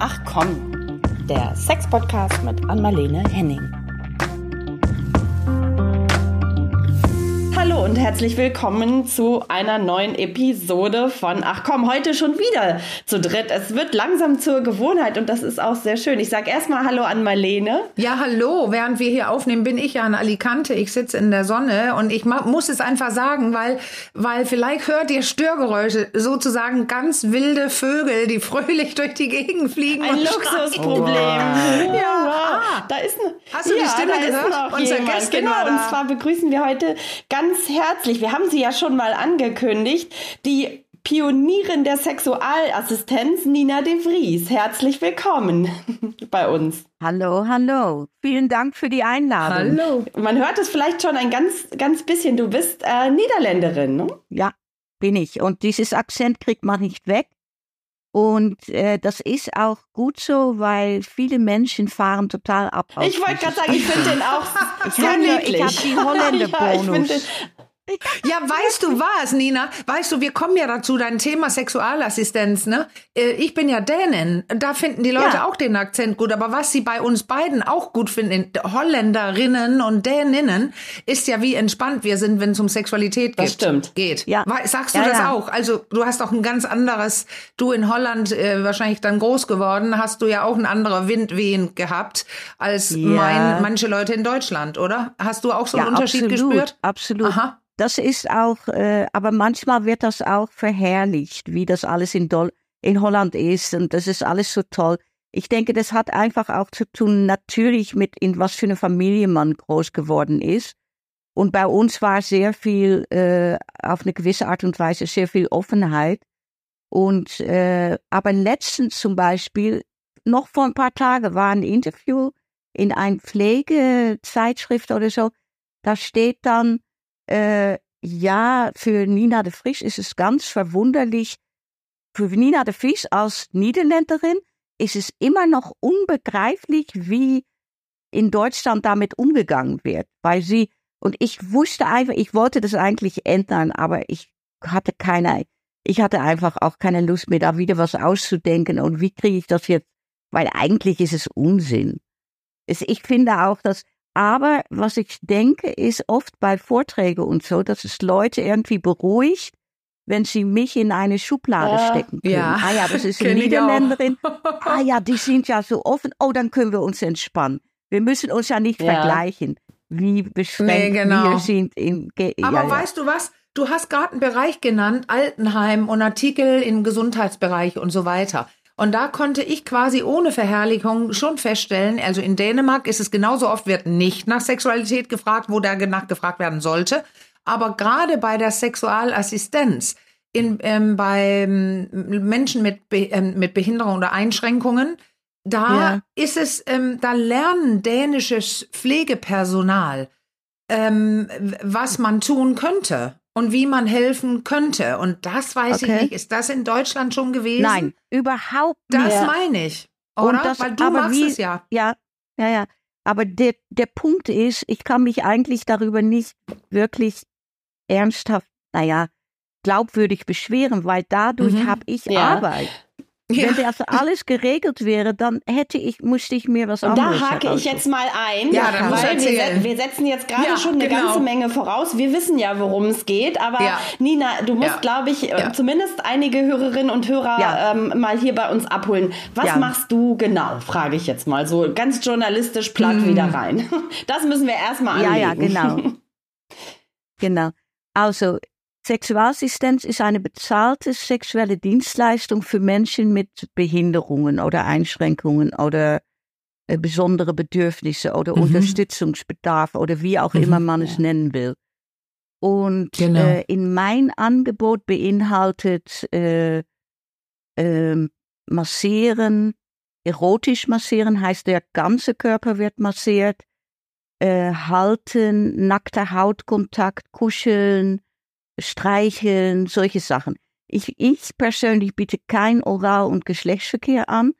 Ach komm, der Sex-Podcast mit Anmalene Henning. Und herzlich willkommen zu einer neuen Episode von Ach komm, heute schon wieder zu dritt. Es wird langsam zur Gewohnheit und das ist auch sehr schön. Ich sage erstmal Hallo an Marlene. Ja, hallo. Während wir hier aufnehmen, bin ich ja in Alicante. Ich sitze in der Sonne und ich muss es einfach sagen, weil, weil vielleicht hört ihr Störgeräusche, sozusagen ganz wilde Vögel, die fröhlich durch die Gegend fliegen. Ein Luxusproblem. Wow. Ja, wow. ah, da ist eine. Hast du ja, die Stimme gehört? Unser Gast genau. Und zwar begrüßen wir heute ganz ganz herzlich, wir haben sie ja schon mal angekündigt, die Pionierin der Sexualassistenz Nina de Vries. Herzlich willkommen bei uns. Hallo, hallo. Vielen Dank für die Einladung. Hallo. Man hört es vielleicht schon ein ganz, ganz bisschen. Du bist äh, Niederländerin, ne? Ja, bin ich. Und dieses Akzent kriegt man nicht weg. Und äh, das ist auch gut so, weil viele Menschen fahren total ab. Ich wollte gerade sagen, ich finde den auch sehr hab, niedlich. Ich habe den Holländer-Bonus. Ja, ja, weißt du was, Nina? Weißt du, wir kommen ja dazu, dein Thema Sexualassistenz, ne? Äh, ich bin ja Dänin. Da finden die Leute ja. auch den Akzent gut. Aber was sie bei uns beiden auch gut finden, Holländerinnen und Däninnen, ist ja, wie entspannt wir sind, wenn es um Sexualität das stimmt. geht. Ja. Sagst du ja, das ja. auch? Also, du hast auch ein ganz anderes, du in Holland äh, wahrscheinlich dann groß geworden, hast du ja auch ein anderer Windwehen gehabt als mein, manche Leute in Deutschland, oder? Hast du auch so einen Unterschied absolut, gespürt? Absolut. Aha. Das ist auch, äh, aber manchmal wird das auch verherrlicht, wie das alles in, Dol in Holland ist und das ist alles so toll. Ich denke, das hat einfach auch zu tun, natürlich mit in was für eine Familie man groß geworden ist. Und bei uns war sehr viel, äh, auf eine gewisse Art und Weise, sehr viel Offenheit. Und, äh, aber letztens zum Beispiel, noch vor ein paar Tagen war ein Interview in ein Pflegezeitschrift oder so. Da steht dann, äh, ja, für Nina de Vries ist es ganz verwunderlich. Für Nina de Vries als Niederländerin ist es immer noch unbegreiflich, wie in Deutschland damit umgegangen wird, weil sie und ich wusste einfach, ich wollte das eigentlich ändern, aber ich hatte keine, ich hatte einfach auch keine Lust mehr, da wieder was auszudenken und wie kriege ich das jetzt, weil eigentlich ist es Unsinn. Ich finde auch, dass aber was ich denke, ist oft bei Vorträgen und so, dass es Leute irgendwie beruhigt, wenn sie mich in eine Schublade ja. stecken können. Ja. Ah ja, das ist eine Niederländerin. ah ja, die sind ja so offen. Oh, dann können wir uns entspannen. Wir müssen uns ja nicht ja. vergleichen, wie beschränkt nee, genau. wir sind. In, Aber ja, weißt du was? Du hast gerade einen Bereich genannt, Altenheim und Artikel im Gesundheitsbereich und so weiter. Und da konnte ich quasi ohne Verherrlichung schon feststellen, also in Dänemark ist es genauso oft, wird nicht nach Sexualität gefragt, wo da nachgefragt werden sollte. Aber gerade bei der Sexualassistenz, in, ähm, bei ähm, Menschen mit, Be ähm, mit Behinderung oder Einschränkungen, da ja. ist es, ähm, da lernen dänisches Pflegepersonal, ähm, was man tun könnte und wie man helfen könnte. Und das weiß okay. ich nicht. Ist das in Deutschland schon gewesen? Nein, überhaupt nicht. Das meine ich. Oder? Das, Weil du machst wie, es ja. Ja, ja, ja. Aber der, der Punkt ist, ich kann mich eigentlich darüber nicht wirklich ernsthaft, naja, glaubwürdig beschweren, weil dadurch mhm. habe ich ja. Arbeit. Ja. Wenn das alles geregelt wäre, dann hätte ich, musste ich mir was Und anderes Da hake ich jetzt mal ein, ja, dann weil wir, wir, setzen jetzt gerade ja, schon eine genau. ganze Menge voraus. Wir wissen ja, worum es geht, aber ja. Nina, du musst, glaube ich, zumindest einige Hörerinnen und Hörer ähm, mal hier bei uns abholen. Was machst du genau, frage ich jetzt mal so ganz journalistisch platt hm. wieder rein. Das müssen wir erstmal anlegen. Ja, ja, genau. genau. Also, Sexualassistenz ist eine bezahlte sexuelle Dienstleistung für Menschen mit Behinderungen oder Einschränkungen oder äh, besondere Bedürfnisse oder mhm. Unterstützungsbedarf oder wie auch mhm. immer man es nennen will. Und genau. äh, in mein Angebot beinhaltet äh, äh, massieren, erotisch massieren heißt der ganze Körper wird massiert, äh, halten, nackter Hautkontakt, kuscheln, streicheln, solche Sachen. Ich, ich persönlich biete kein Oral- und Geschlechtsverkehr an.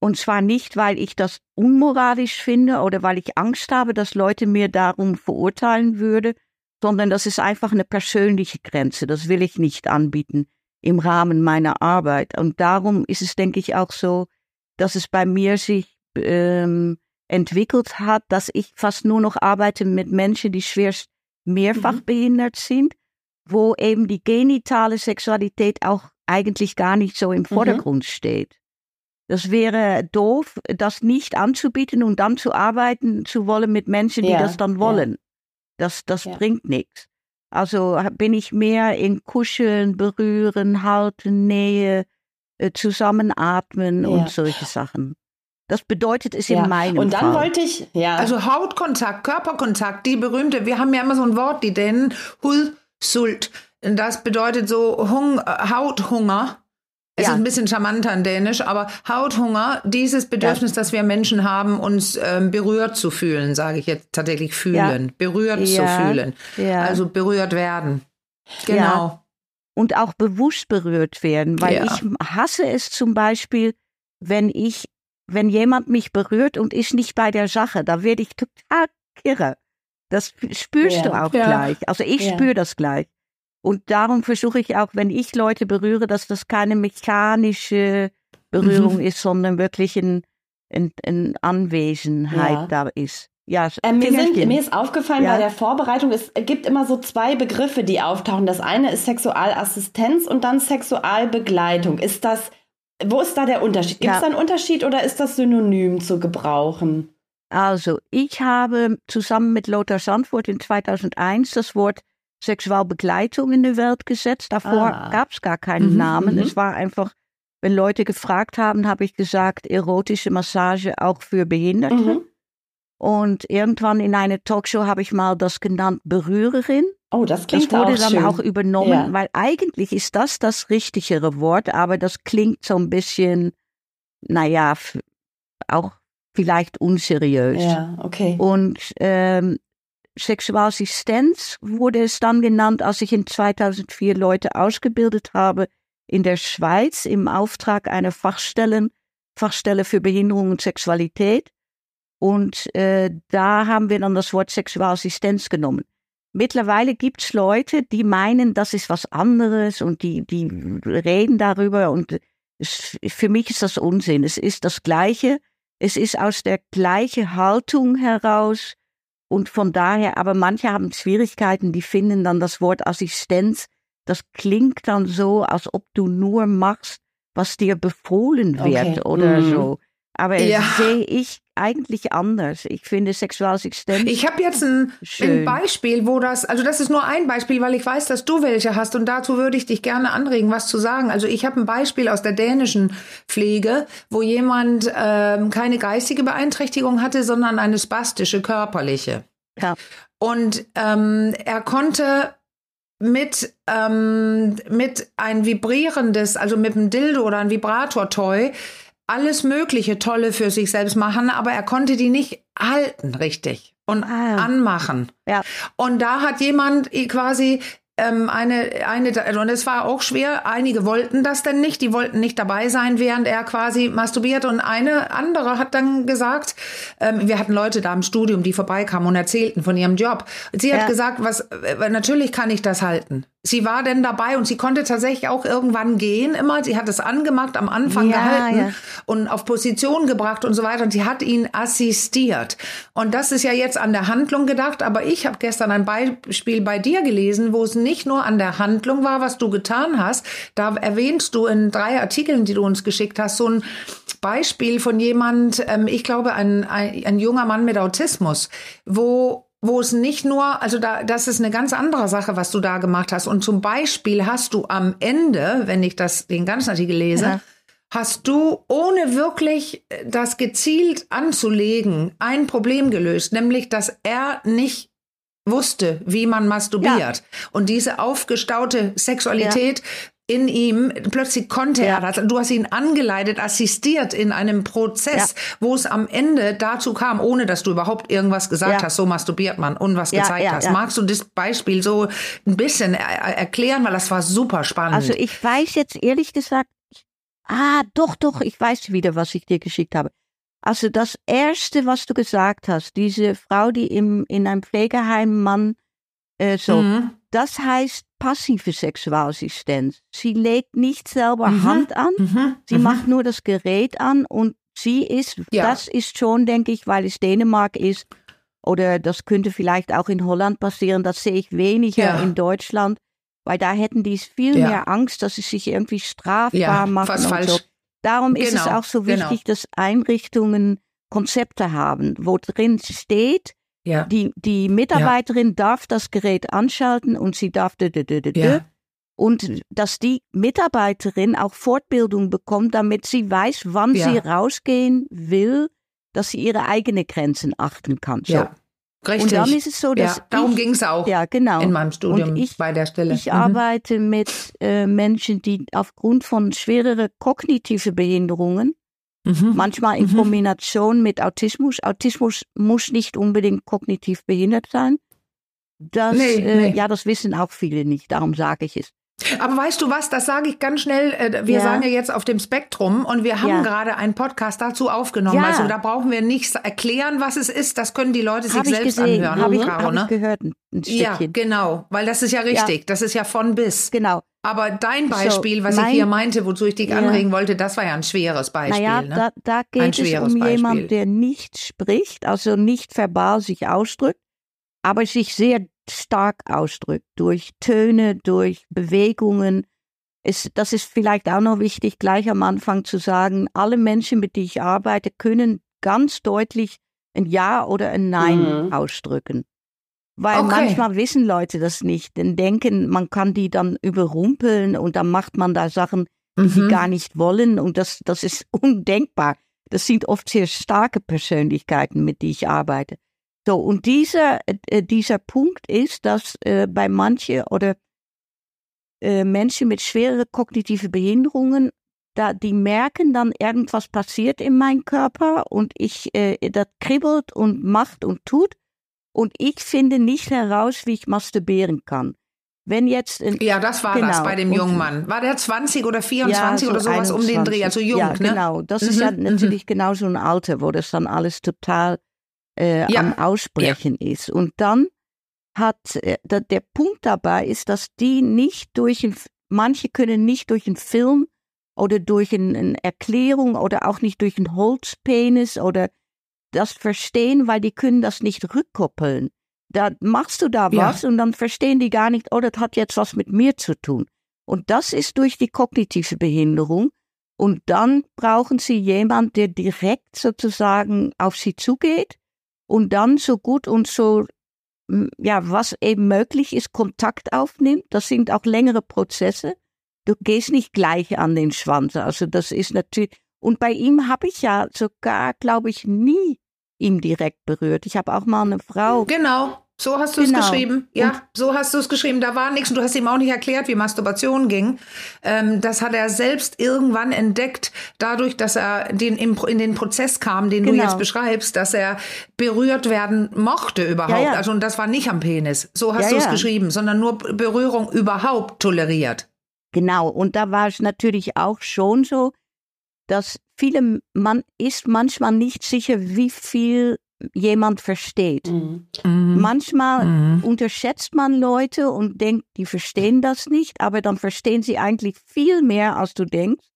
Und zwar nicht, weil ich das unmoralisch finde oder weil ich Angst habe, dass Leute mir darum verurteilen würde, sondern das ist einfach eine persönliche Grenze. Das will ich nicht anbieten im Rahmen meiner Arbeit. Und darum ist es, denke ich, auch so dass es bei mir sich ähm, entwickelt hat, dass ich fast nur noch arbeite mit Menschen, die schwerst mehrfach mhm. behindert sind, wo eben die genitale Sexualität auch eigentlich gar nicht so im mhm. Vordergrund mhm. steht. Das wäre doof, das nicht anzubieten und dann zu arbeiten zu wollen mit Menschen, die ja, das dann wollen. Ja. Das, das ja. bringt nichts. Also bin ich mehr in Kuscheln, Berühren, Halten, Nähe, äh, Zusammenatmen und solche Sachen. Das bedeutet es in meinem Und dann Fall. wollte ich, ja. Also Hautkontakt, Körperkontakt, die berühmte, wir haben ja immer so ein Wort, die Dänen, Hulsult. Das bedeutet so Hung, Hauthunger. Es ja. ist ein bisschen charmanter in Dänisch, aber Hauthunger, dieses Bedürfnis, ja. das wir Menschen haben, uns ähm, berührt zu fühlen, sage ich jetzt tatsächlich fühlen, ja. berührt zu fühlen. Also berührt werden. Genau. Und auch bewusst berührt werden, weil ich hasse es zum Beispiel, wenn ich, wenn jemand mich berührt und ist nicht bei der Sache, da werde ich total kirre. Das spürst du auch gleich. Also ich spüre das gleich. Und darum versuche ich auch, wenn ich Leute berühre, dass das keine mechanische Berührung mhm. ist, sondern wirklich in, in, in Anwesenheit ja. da ist. Ja, äh, mir, sind, mir ist aufgefallen ja. bei der Vorbereitung, es gibt immer so zwei Begriffe, die auftauchen. Das eine ist Sexualassistenz und dann Sexualbegleitung. Ist das, wo ist da der Unterschied? Gibt es ja. da einen Unterschied oder ist das synonym zu gebrauchen? Also, ich habe zusammen mit Lothar Sandfurt in 2001 das Wort Sexualbegleitung in die Welt gesetzt. Davor ah. gab es gar keinen mhm, Namen. Mhm. Es war einfach, wenn Leute gefragt haben, habe ich gesagt, erotische Massage auch für Behinderte. Mhm. Und irgendwann in einer Talkshow habe ich mal das genannt Berührerin. Oh, das klingt Das wurde auch dann schön. auch übernommen, ja. weil eigentlich ist das das richtigere Wort, aber das klingt so ein bisschen, naja, auch vielleicht unseriös. Ja, okay. Und ähm, Sexualassistenz wurde es dann genannt, als ich in 2004 Leute ausgebildet habe in der Schweiz im Auftrag einer Fachstellen, Fachstelle für Behinderung und Sexualität. Und äh, da haben wir dann das Wort Sexualassistenz genommen. Mittlerweile gibt's Leute, die meinen, das ist was anderes und die, die reden darüber und es, für mich ist das Unsinn. Es ist das Gleiche. Es ist aus der gleichen Haltung heraus und von daher, aber manche haben Schwierigkeiten, die finden dann das Wort Assistenz, das klingt dann so, als ob du nur machst, was dir befohlen wird okay. oder mhm. so. Aber ja. sehe ich eigentlich anders. Ich finde Sexualassistenz. Ich habe jetzt ein, ein, Beispiel, wo das, also das ist nur ein Beispiel, weil ich weiß, dass du welche hast und dazu würde ich dich gerne anregen, was zu sagen. Also ich habe ein Beispiel aus der dänischen Pflege, wo jemand ähm, keine geistige Beeinträchtigung hatte, sondern eine spastische körperliche. Ja. Und ähm, er konnte mit ähm, mit ein vibrierendes, also mit einem Dildo oder ein Vibrator-Toy alles Mögliche Tolle für sich selbst machen, aber er konnte die nicht halten richtig und ah, anmachen. Ja. Und da hat jemand quasi ähm, eine, eine, und es war auch schwer, einige wollten das denn nicht, die wollten nicht dabei sein, während er quasi masturbiert und eine andere hat dann gesagt, ähm, wir hatten Leute da im Studium, die vorbeikamen und erzählten von ihrem Job. Sie hat ja. gesagt, was, äh, natürlich kann ich das halten. Sie war denn dabei und sie konnte tatsächlich auch irgendwann gehen immer. Sie hat es angemacht, am Anfang ja, gehalten ja. und auf Position gebracht und so weiter. Und sie hat ihn assistiert. Und das ist ja jetzt an der Handlung gedacht. Aber ich habe gestern ein Beispiel bei dir gelesen, wo es nicht nur an der Handlung war, was du getan hast. Da erwähnst du in drei Artikeln, die du uns geschickt hast, so ein Beispiel von jemand, ähm, ich glaube, ein, ein, ein junger Mann mit Autismus, wo wo es nicht nur, also da, das ist eine ganz andere Sache, was du da gemacht hast. Und zum Beispiel hast du am Ende, wenn ich das den ganzen Artikel lese, ja. hast du ohne wirklich das gezielt anzulegen ein Problem gelöst, nämlich dass er nicht wusste, wie man masturbiert. Ja. Und diese aufgestaute Sexualität ja in ihm, plötzlich konnte ja. er das. Du hast ihn angeleitet, assistiert in einem Prozess, ja. wo es am Ende dazu kam, ohne dass du überhaupt irgendwas gesagt ja. hast, so masturbiert man und was gezeigt hast. Magst du das Beispiel so ein bisschen er erklären, weil das war super spannend. Also ich weiß jetzt ehrlich gesagt, ah, doch, doch, ich weiß wieder, was ich dir geschickt habe. Also das erste, was du gesagt hast, diese Frau, die im, in einem Pflegeheim Mann äh, so, mhm. Das heißt passive Sexualassistenz. Sie legt nicht selber mhm. Hand an, mhm. sie mhm. macht nur das Gerät an und sie ist. Ja. Das ist schon, denke ich, weil es Dänemark ist. Oder das könnte vielleicht auch in Holland passieren. Das sehe ich weniger ja. in Deutschland, weil da hätten die viel ja. mehr Angst, dass sie sich irgendwie strafbar machen. Fast falsch. So. Darum genau. ist es genau, auch so wichtig, genau. dass Einrichtungen Konzepte haben, wo drin steht, ja. die, die Mitarbeiterin darf das Gerät anschalten und sie darf. Ja und dass die Mitarbeiterin auch Fortbildung bekommt, damit sie weiß, wann ja. sie rausgehen will, dass sie ihre eigenen Grenzen achten kann. So. Ja. Richtig. Und dann ist es so, dass ja, darum ging es auch ja, genau. in meinem Studium ich, bei der Stelle. Ich mhm. arbeite mit äh, Menschen, die aufgrund von schwereren kognitiven Behinderungen, mhm. manchmal in mhm. Kombination mit Autismus, Autismus muss nicht unbedingt kognitiv behindert sein. Das, nee, äh, nee. ja, das wissen auch viele nicht, darum sage ich es. Aber weißt du was, das sage ich ganz schnell. Äh, wir ja. sagen ja jetzt auf dem Spektrum und wir haben ja. gerade einen Podcast dazu aufgenommen. Ja. Also da brauchen wir nichts erklären, was es ist. Das können die Leute sich selbst gesehen. anhören. Habe ich, Caro, hab ne? ich gehört. Ein ja, genau, weil das ist ja richtig. Das ist ja von bis. Genau. Aber dein Beispiel, so, was mein, ich hier meinte, wozu ich dich anregen wollte, das war ja ein schweres Beispiel. Naja, ne? da, da geht es um jemanden, der nicht spricht, also nicht verbal sich ausdrückt, aber sich sehr stark ausdrückt, durch Töne, durch Bewegungen. Es, das ist vielleicht auch noch wichtig, gleich am Anfang zu sagen, alle Menschen, mit denen ich arbeite, können ganz deutlich ein Ja oder ein Nein mhm. ausdrücken. Weil okay. manchmal wissen Leute das nicht, denn denken, man kann die dann überrumpeln und dann macht man da Sachen, die mhm. sie gar nicht wollen und das, das ist undenkbar. Das sind oft sehr starke Persönlichkeiten, mit denen ich arbeite. So, und dieser, äh, dieser Punkt ist, dass äh, bei manchen oder äh, Menschen mit schweren kognitiven Behinderungen, da, die merken dann, irgendwas passiert in meinem Körper und ich, äh, das kribbelt und macht und tut und ich finde nicht heraus, wie ich masturbieren kann. Wenn jetzt in, ja, das war genau, das bei dem jungen Mann. War der 20 oder 24 ja, so oder sowas 21. um den Dreh, also jung, ja, ne? Genau, das mhm, ist ja mhm. natürlich mhm. genau so ein Alter, wo das dann alles total äh, ja. am Aussprechen ja. ist. Und dann hat äh, der, der Punkt dabei ist, dass die nicht durch ein, manche können nicht durch einen Film oder durch eine, eine Erklärung oder auch nicht durch einen Holzpenis oder das verstehen, weil die können das nicht rückkoppeln. Da machst du da ja. was und dann verstehen die gar nicht, oh, das hat jetzt was mit mir zu tun. Und das ist durch die kognitive Behinderung. Und dann brauchen sie jemand, der direkt sozusagen auf sie zugeht und dann so gut und so, ja, was eben möglich ist, Kontakt aufnimmt. Das sind auch längere Prozesse. Du gehst nicht gleich an den Schwanz. Also das ist natürlich, und bei ihm habe ich ja sogar, glaube ich, nie ihm direkt berührt. Ich habe auch mal eine Frau. Genau. So hast du es genau. geschrieben. Ja, und so hast du es geschrieben. Da war nichts und du hast ihm auch nicht erklärt, wie Masturbation ging. Ähm, das hat er selbst irgendwann entdeckt, dadurch, dass er den, in den Prozess kam, den genau. du jetzt beschreibst, dass er berührt werden mochte überhaupt. Ja, ja. Also und das war nicht am Penis. So hast ja, du es geschrieben, sondern nur Berührung überhaupt toleriert. Genau. Und da war es natürlich auch schon so, dass viele, man ist manchmal nicht sicher, wie viel jemand versteht. Mhm. mhm. Manchmal mhm. unterschätzt man Leute und denkt, die verstehen das nicht, aber dann verstehen sie eigentlich viel mehr, als du denkst.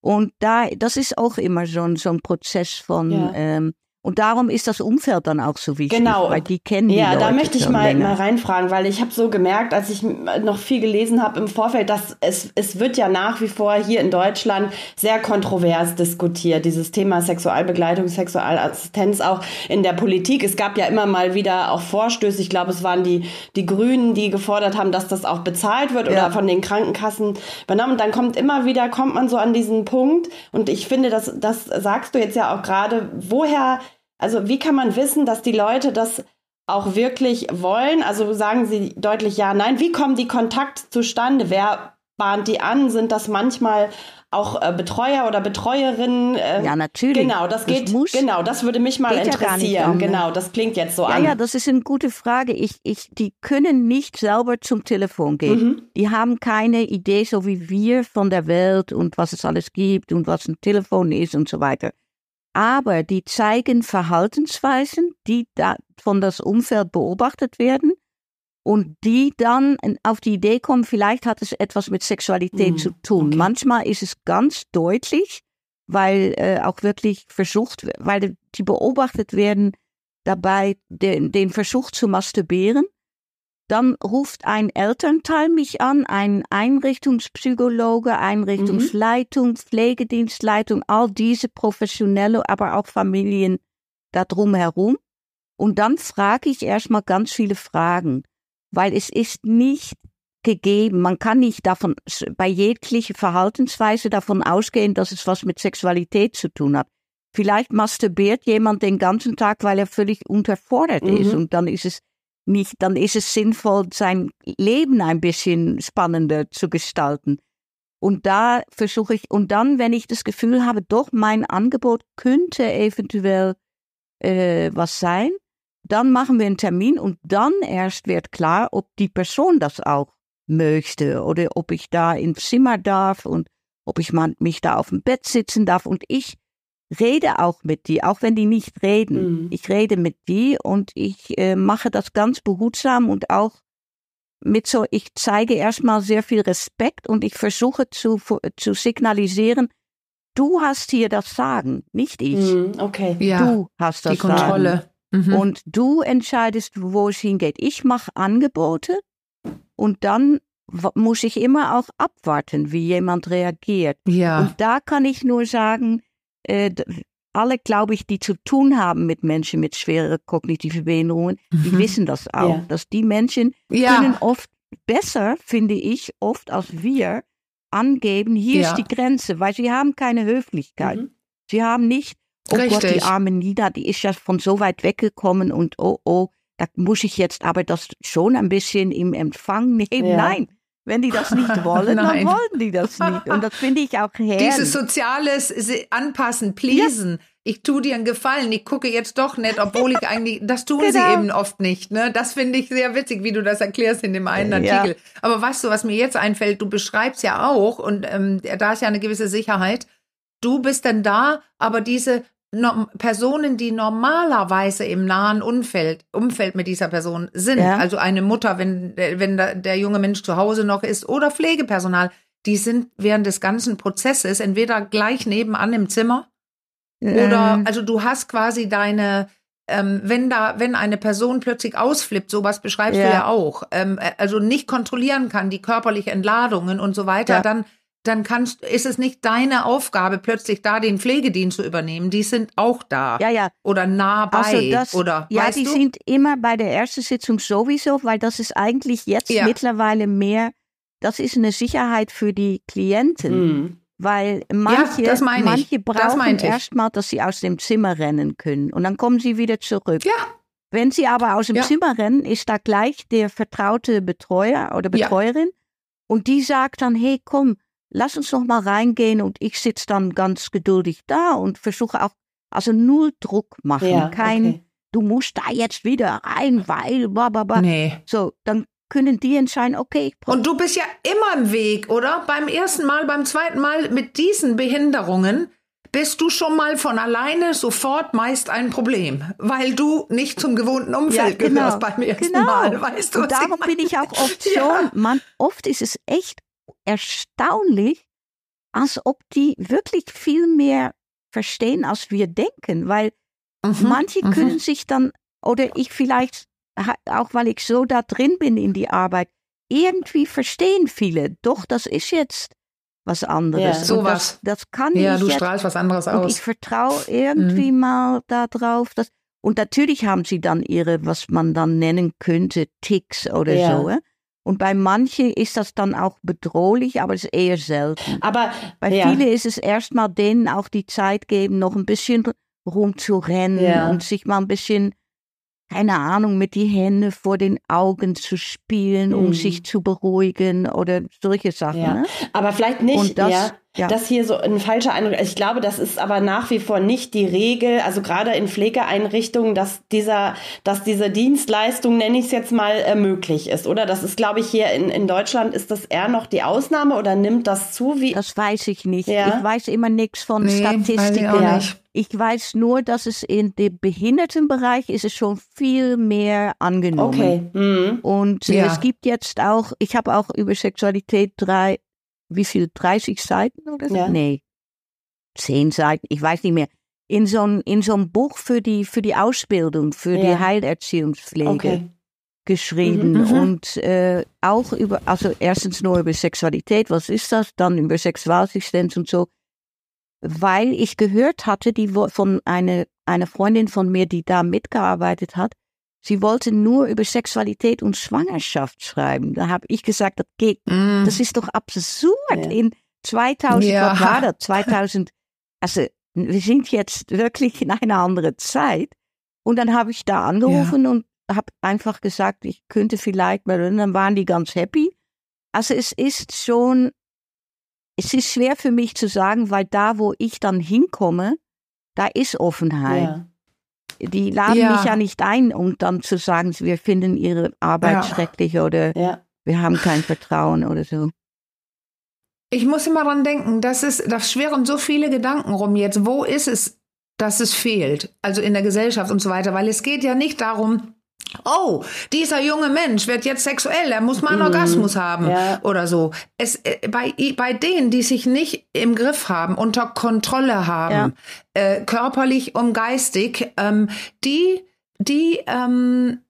Und da, das ist auch immer so ein, so ein Prozess von, ja. ähm, und darum ist das Umfeld dann auch so wichtig, genau. weil die kennen die Ja, Leute da möchte ich mal, mal reinfragen, weil ich habe so gemerkt, als ich noch viel gelesen habe im Vorfeld, dass es, es wird ja nach wie vor hier in Deutschland sehr kontrovers diskutiert, dieses Thema Sexualbegleitung, Sexualassistenz auch in der Politik. Es gab ja immer mal wieder auch Vorstöße, ich glaube, es waren die, die Grünen, die gefordert haben, dass das auch bezahlt wird ja. oder von den Krankenkassen übernommen. Und dann kommt immer wieder, kommt man so an diesen Punkt und ich finde, das, das sagst du jetzt ja auch gerade, woher also wie kann man wissen, dass die Leute das auch wirklich wollen? Also sagen sie deutlich ja, nein. Wie kommen die Kontakt zustande? Wer bahnt die an? Sind das manchmal auch äh, Betreuer oder Betreuerinnen? Äh, ja, natürlich. Genau, das, das geht. Muss, genau, das würde mich mal interessieren. Um, genau, das klingt jetzt so ja, an. Ja, das ist eine gute Frage. Ich, ich, die können nicht selber zum Telefon gehen. Mhm. Die haben keine Idee, so wie wir von der Welt und was es alles gibt und was ein Telefon ist und so weiter aber die zeigen Verhaltensweisen, die da von das Umfeld beobachtet werden und die dann auf die Idee kommen, vielleicht hat es etwas mit Sexualität mm, zu tun. Okay. Manchmal ist es ganz deutlich, weil äh, auch wirklich versucht, weil die beobachtet werden dabei, den, den Versuch zu masturbieren. Dann ruft ein Elternteil mich an, ein Einrichtungspsychologe, Einrichtungsleitung, mhm. Pflegedienstleitung, all diese professionelle, aber auch Familien da drumherum. Und dann frage ich erstmal ganz viele Fragen, weil es ist nicht gegeben. Man kann nicht davon, bei jeglicher Verhaltensweise davon ausgehen, dass es was mit Sexualität zu tun hat. Vielleicht masturbiert jemand den ganzen Tag, weil er völlig unterfordert mhm. ist und dann ist es nicht, dann ist es sinnvoll, sein Leben ein bisschen spannender zu gestalten. Und da versuche ich, und dann, wenn ich das Gefühl habe, doch, mein Angebot könnte eventuell äh, was sein, dann machen wir einen Termin und dann erst wird klar, ob die Person das auch möchte oder ob ich da ins Zimmer darf und ob ich mich da auf dem Bett sitzen darf. Und ich rede auch mit die, auch wenn die nicht reden. Mhm. Ich rede mit die und ich äh, mache das ganz behutsam und auch mit so, ich zeige erstmal sehr viel Respekt und ich versuche zu, zu signalisieren, du hast hier das Sagen, nicht ich. Mhm, okay. Ja, du hast das die Kontrolle. Sagen. Mhm. Und du entscheidest, wo es hingeht. Ich mache Angebote und dann muss ich immer auch abwarten, wie jemand reagiert. Ja. Und da kann ich nur sagen, äh, alle, glaube ich, die zu tun haben mit Menschen mit schweren kognitiven Behinderungen, mhm. die wissen das auch, ja. dass die Menschen ja. können oft besser, finde ich, oft als wir angeben, hier ja. ist die Grenze, weil sie haben keine Höflichkeit. Mhm. Sie haben nicht, oh Richtig. Gott, die arme Nina, die ist ja von so weit weggekommen und oh, oh, da muss ich jetzt aber das schon ein bisschen im Empfang nehmen. Nein, wenn die das nicht wollen, dann wollen die das nicht. Und das finde ich auch herrlich. Dieses soziales Anpassen, pleasen. Ja. Ich tue dir einen Gefallen, ich gucke jetzt doch nicht, obwohl ich eigentlich, das tun genau. sie eben oft nicht. Ne? Das finde ich sehr witzig, wie du das erklärst in dem einen Artikel. Ja. Aber weißt du, was mir jetzt einfällt, du beschreibst ja auch, und ähm, da ist ja eine gewisse Sicherheit, du bist dann da, aber diese no Personen, die normalerweise im nahen Umfeld, Umfeld mit dieser Person sind, ja. also eine Mutter, wenn, wenn der, der junge Mensch zu Hause noch ist, oder Pflegepersonal, die sind während des ganzen Prozesses entweder gleich nebenan im Zimmer ähm. oder also du hast quasi deine ähm, wenn da, wenn eine Person plötzlich ausflippt, sowas beschreibst ja. du ja auch, ähm, also nicht kontrollieren kann, die körperliche Entladungen und so weiter, ja. dann dann kannst, ist es nicht deine Aufgabe, plötzlich da den Pflegedienst zu übernehmen. Die sind auch da. Ja, ja. Oder nah bei. Also das, oder, ja, die du? sind immer bei der ersten Sitzung sowieso, weil das ist eigentlich jetzt ja. mittlerweile mehr, das ist eine Sicherheit für die Klienten. Mhm. Weil manche, ja, manche brauchen erstmal, dass sie aus dem Zimmer rennen können. Und dann kommen sie wieder zurück. Ja. Wenn sie aber aus dem ja. Zimmer rennen, ist da gleich der vertraute Betreuer oder Betreuerin. Und die sagt dann, hey, komm, lass uns noch mal reingehen und ich sitze dann ganz geduldig da und versuche auch, also null Druck machen, ja, kein, okay. du musst da jetzt wieder rein, weil, bla, Nee. So, dann können die entscheiden, okay. Und du bist ja immer im Weg, oder? Beim ersten Mal, beim zweiten Mal mit diesen Behinderungen bist du schon mal von alleine sofort meist ein Problem, weil du nicht zum gewohnten Umfeld ja, genau, gehörst beim ersten genau. Mal, weißt du? Und darum bin ich auch oft schon, ja. man, oft ist es echt erstaunlich, als ob die wirklich viel mehr verstehen, als wir denken, weil mhm, manche mhm. können sich dann, oder ich vielleicht, auch weil ich so da drin bin in die Arbeit, irgendwie verstehen viele, doch, das ist jetzt was anderes. Ja, sowas. Das, das kann ja, ich. Ja, du jetzt, strahlst was anderes aus. Und ich vertraue irgendwie mhm. mal darauf, dass, und natürlich haben sie dann ihre, was man dann nennen könnte, Ticks oder ja. so. Und bei manchen ist das dann auch bedrohlich, aber es ist eher selten. Aber bei ja. vielen ist es erstmal denen auch die Zeit geben, noch ein bisschen rumzurennen ja. und sich mal ein bisschen, keine Ahnung, mit die Hände vor den Augen zu spielen, mhm. um sich zu beruhigen oder solche Sachen. Ja. Ne? Aber vielleicht nicht, das, ja ja. dass hier so ein falscher Eindruck, ich glaube, das ist aber nach wie vor nicht die Regel, also gerade in Pflegeeinrichtungen, dass dieser, dass diese Dienstleistung, nenne ich es jetzt mal, äh, möglich ist, oder? Das ist, glaube ich, hier in, in Deutschland, ist das eher noch die Ausnahme oder nimmt das zu? Wie? Das weiß ich nicht. Ja? Ich weiß immer nichts von nee, Statistiken. Weiß ich, ich weiß nur, dass es in dem Behindertenbereich ist es schon viel mehr angenommen. Okay. Mhm. Und ja. es gibt jetzt auch, ich habe auch über Sexualität drei wie viel, 30 Seiten oder so? Ja. Nee. zehn Seiten, ich weiß nicht mehr, in so ein, in so ein Buch für die, für die Ausbildung, für ja. die Heilerziehungspflege okay. geschrieben mhm, mhm. und äh, auch über, also erstens nur über Sexualität, was ist das, dann über Sexualassistenz und so, weil ich gehört hatte, die von einer eine Freundin von mir, die da mitgearbeitet hat, sie wollte nur über Sexualität und Schwangerschaft schreiben. Da habe ich gesagt, das geht, mm. das ist doch absurd. Ja. In 2000, ja. was war das? 2000, also wir sind jetzt wirklich in einer anderen Zeit. Und dann habe ich da angerufen ja. und habe einfach gesagt, ich könnte vielleicht mal, und dann waren die ganz happy. Also es ist schon, es ist schwer für mich zu sagen, weil da, wo ich dann hinkomme, da ist Offenheit. Ja. Die laden ja. mich ja nicht ein, um dann zu sagen, wir finden ihre Arbeit schrecklich oder wir haben kein Vertrauen oder so. Ich muss immer dran denken, dass es, da schweren so viele Gedanken rum jetzt. Wo ist es, dass es fehlt? Also in der Gesellschaft und so weiter, weil es geht ja nicht darum, Oh, dieser junge Mensch wird jetzt sexuell, er muss mal einen mhm. Orgasmus haben ja. oder so. Es, äh, bei, bei denen, die sich nicht im Griff haben, unter Kontrolle haben, ja. äh, körperlich und geistig, ähm, die, die ähm,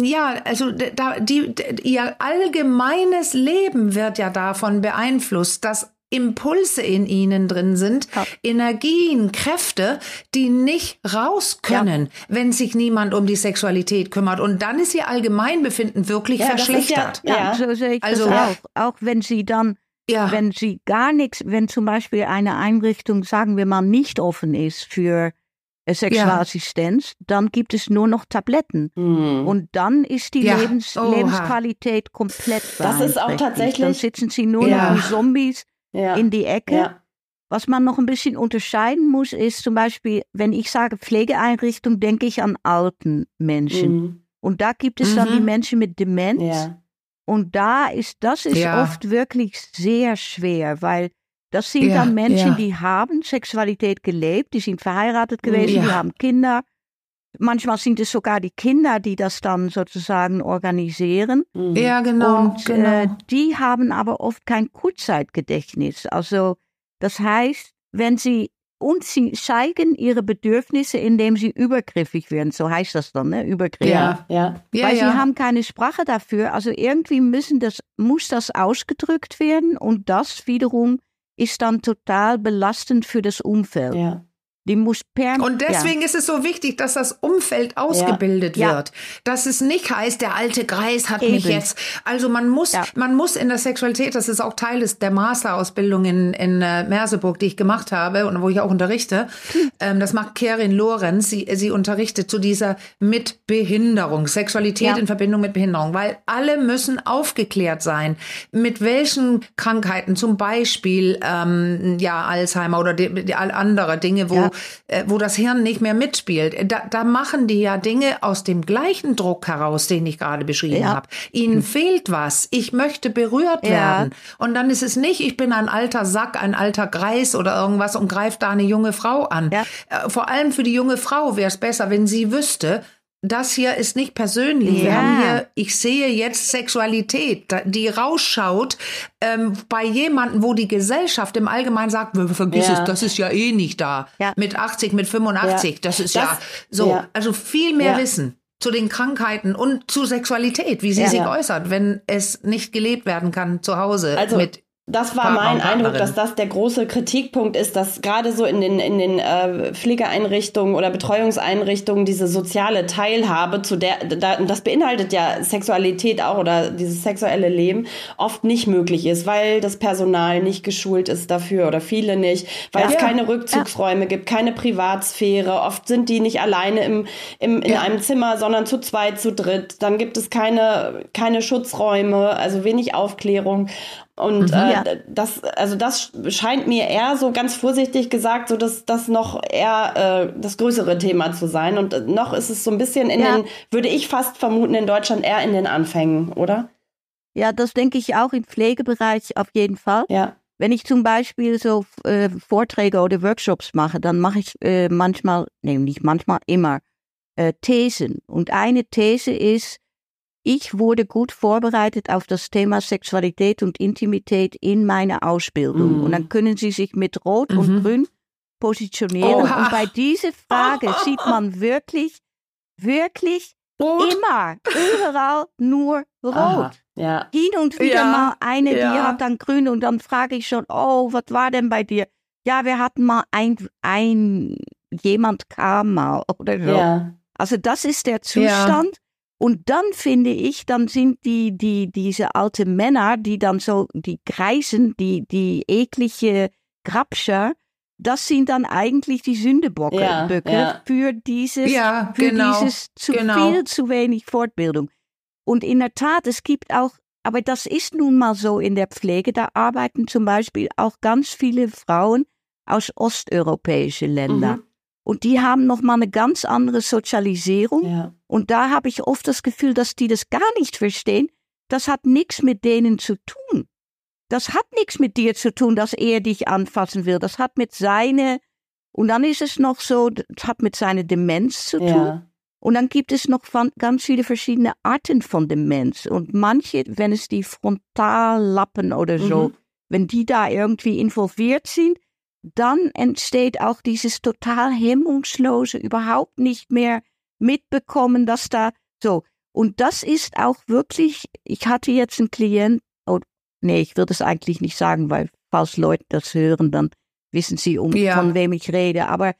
ja, also da, die, ihr allgemeines Leben wird ja davon beeinflusst, dass Impulse in ihnen drin sind, ja. Energien, Kräfte, die nicht raus können, ja. wenn sich niemand um die Sexualität kümmert. Und dann ist ihr Allgemeinbefinden wirklich ja, verschlechtert. Ja, so sehe ich also, das auch. Auch wenn sie dann, wenn sie gar nichts, wenn zum Beispiel eine Einrichtung, sagen wir mal, nicht offen ist für Sexualassistenz, ja. dann gibt es nur noch Tabletten. Mhm. Und dann ist die ja. Lebens Lebensqualität komplett Das ist auch tatsächlich. Dann sitzen sie nur ja. noch wie Zombies in die Ecke. Was man noch ein bisschen unterscheiden muss, ist zum Beispiel, wenn ich sage Pflegeeinrichtung, denke ich an alten Menschen. Mhm. Und da gibt es dann die mhm. Menschen mit Demenz. Und da ist, das ist oft wirklich sehr schwer, weil das sind ja, dann Menschen, ja. die haben Sexualität gelebt, die sind verheiratet gewesen, ja. die haben Kinder. Manchmal sind es sogar die Kinder, die das dann sozusagen organisieren. Mhm. Ja, genau. Und genau. Äh, die haben aber oft kein Kurzzeitgedächtnis. Also das heißt, wenn sie und sie zeigen ihre Bedürfnisse, indem sie übergriffig werden. So heißt das dann, ne? Übergriffig. Ja, ja. Weil ja, sie haben keine Sprache dafür. Also irgendwie müssen das, muss das ausgedrückt werden und das wiederum ist dann total belastend für das Umfeld. Ja. Die muss per Und deswegen ja. ist es so wichtig, dass das Umfeld ausgebildet ja. wird. Dass es nicht heißt, der alte Greis hat Eben. mich jetzt. Also man muss, ja. man muss in der Sexualität, das ist auch Teil des, der Masterausbildung in, in äh, Merseburg, die ich gemacht habe und wo ich auch unterrichte. Hm. Ähm, das macht Kerin Lorenz. Sie, sie unterrichtet zu dieser mit Behinderung, Sexualität in Verbindung mit Behinderung, weil alle müssen aufgeklärt sein, mit welchen Krankheiten, zum Beispiel ähm, ja Alzheimer oder die, die andere Dinge, wo äh, wo das Hirn nicht mehr mitspielt. Äh, da, da machen die ja Dinge aus dem gleichen Druck heraus, den ich gerade beschrieben ja. habe. Ihnen fehlt was. Ich möchte berührt ja. werden. Und dann ist es nicht, ich bin ein alter Sack, ein alter Greis oder irgendwas und greife da eine junge Frau an. Ja. Äh, vor allem für die junge Frau wäre es besser, wenn sie wüsste, das hier ist nicht persönlich. Ja. Wir haben hier, ich sehe jetzt Sexualität, die rausschaut ähm, bei jemandem, wo die Gesellschaft im Allgemeinen sagt, vergiss ja. es, das ist ja eh nicht da. Ja. Mit 80, mit 85, das ist das, ja so. Also viel mehr Wissen zu den Krankheiten und zu Sexualität, wie sie sich äußert, wenn es nicht gelebt werden kann zu Hause also, mit das war mein Eindruck, dass das der große Kritikpunkt ist, dass gerade so in den, in den äh, Pflegeeinrichtungen oder Betreuungseinrichtungen diese soziale Teilhabe, zu der, da, das beinhaltet ja Sexualität auch oder dieses sexuelle Leben, oft nicht möglich ist, weil das Personal nicht geschult ist dafür oder viele nicht, weil ja. es keine Rückzugsräume ja. gibt, keine Privatsphäre. Oft sind die nicht alleine im, im, in ja. einem Zimmer, sondern zu zweit, zu dritt. Dann gibt es keine, keine Schutzräume, also wenig Aufklärung. Und mhm, äh, ja. das, also das scheint mir eher so ganz vorsichtig gesagt, so dass das noch eher äh, das größere Thema zu sein. Und noch ist es so ein bisschen in ja. den, würde ich fast vermuten, in Deutschland eher in den Anfängen, oder? Ja, das denke ich auch im Pflegebereich auf jeden Fall. Ja. Wenn ich zum Beispiel so äh, Vorträge oder Workshops mache, dann mache ich äh, manchmal, nee, nicht manchmal, immer äh, Thesen. Und eine These ist, ich wurde gut vorbereitet auf das Thema Sexualität und Intimität in meiner Ausbildung. Mhm. Und dann können Sie sich mit Rot mhm. und Grün positionieren. Oha. Und bei dieser Frage sieht man wirklich, wirklich Rot. immer, überall nur rot. Aha, ja. Hin und wieder ja, mal eine, ja. die hat dann grün und dann frage ich schon, oh, was war denn bei dir? Ja, wir hatten mal ein, ein jemand kam mal oder so. Ja. Also das ist der Zustand. Und dann finde ich, dann sind die, die, diese alte Männer, die dann so, die Kreisen, die, die eklige Grabscher, das sind dann eigentlich die Sündeböcke ja, ja. für dieses, ja, für genau, dieses zu genau. viel, zu wenig Fortbildung. Und in der Tat, es gibt auch, aber das ist nun mal so in der Pflege, da arbeiten zum Beispiel auch ganz viele Frauen aus osteuropäischen Ländern. Mhm. Und die haben nochmal eine ganz andere Sozialisierung. Ja. Und da habe ich oft das Gefühl, dass die das gar nicht verstehen. Das hat nichts mit denen zu tun. Das hat nichts mit dir zu tun, dass er dich anfassen will. Das hat mit seine, und dann ist es noch so, das hat mit seiner Demenz zu tun. Ja. Und dann gibt es noch ganz viele verschiedene Arten von Demenz. Und manche, wenn es die Frontallappen oder so, mhm. wenn die da irgendwie involviert sind, dann entsteht auch dieses total hemmungslose, überhaupt nicht mehr mitbekommen, dass da so. Und das ist auch wirklich, ich hatte jetzt einen Klient, oh, nee, ich würde es eigentlich nicht sagen, weil falls Leute das hören, dann wissen sie, um ja. von wem ich rede. Aber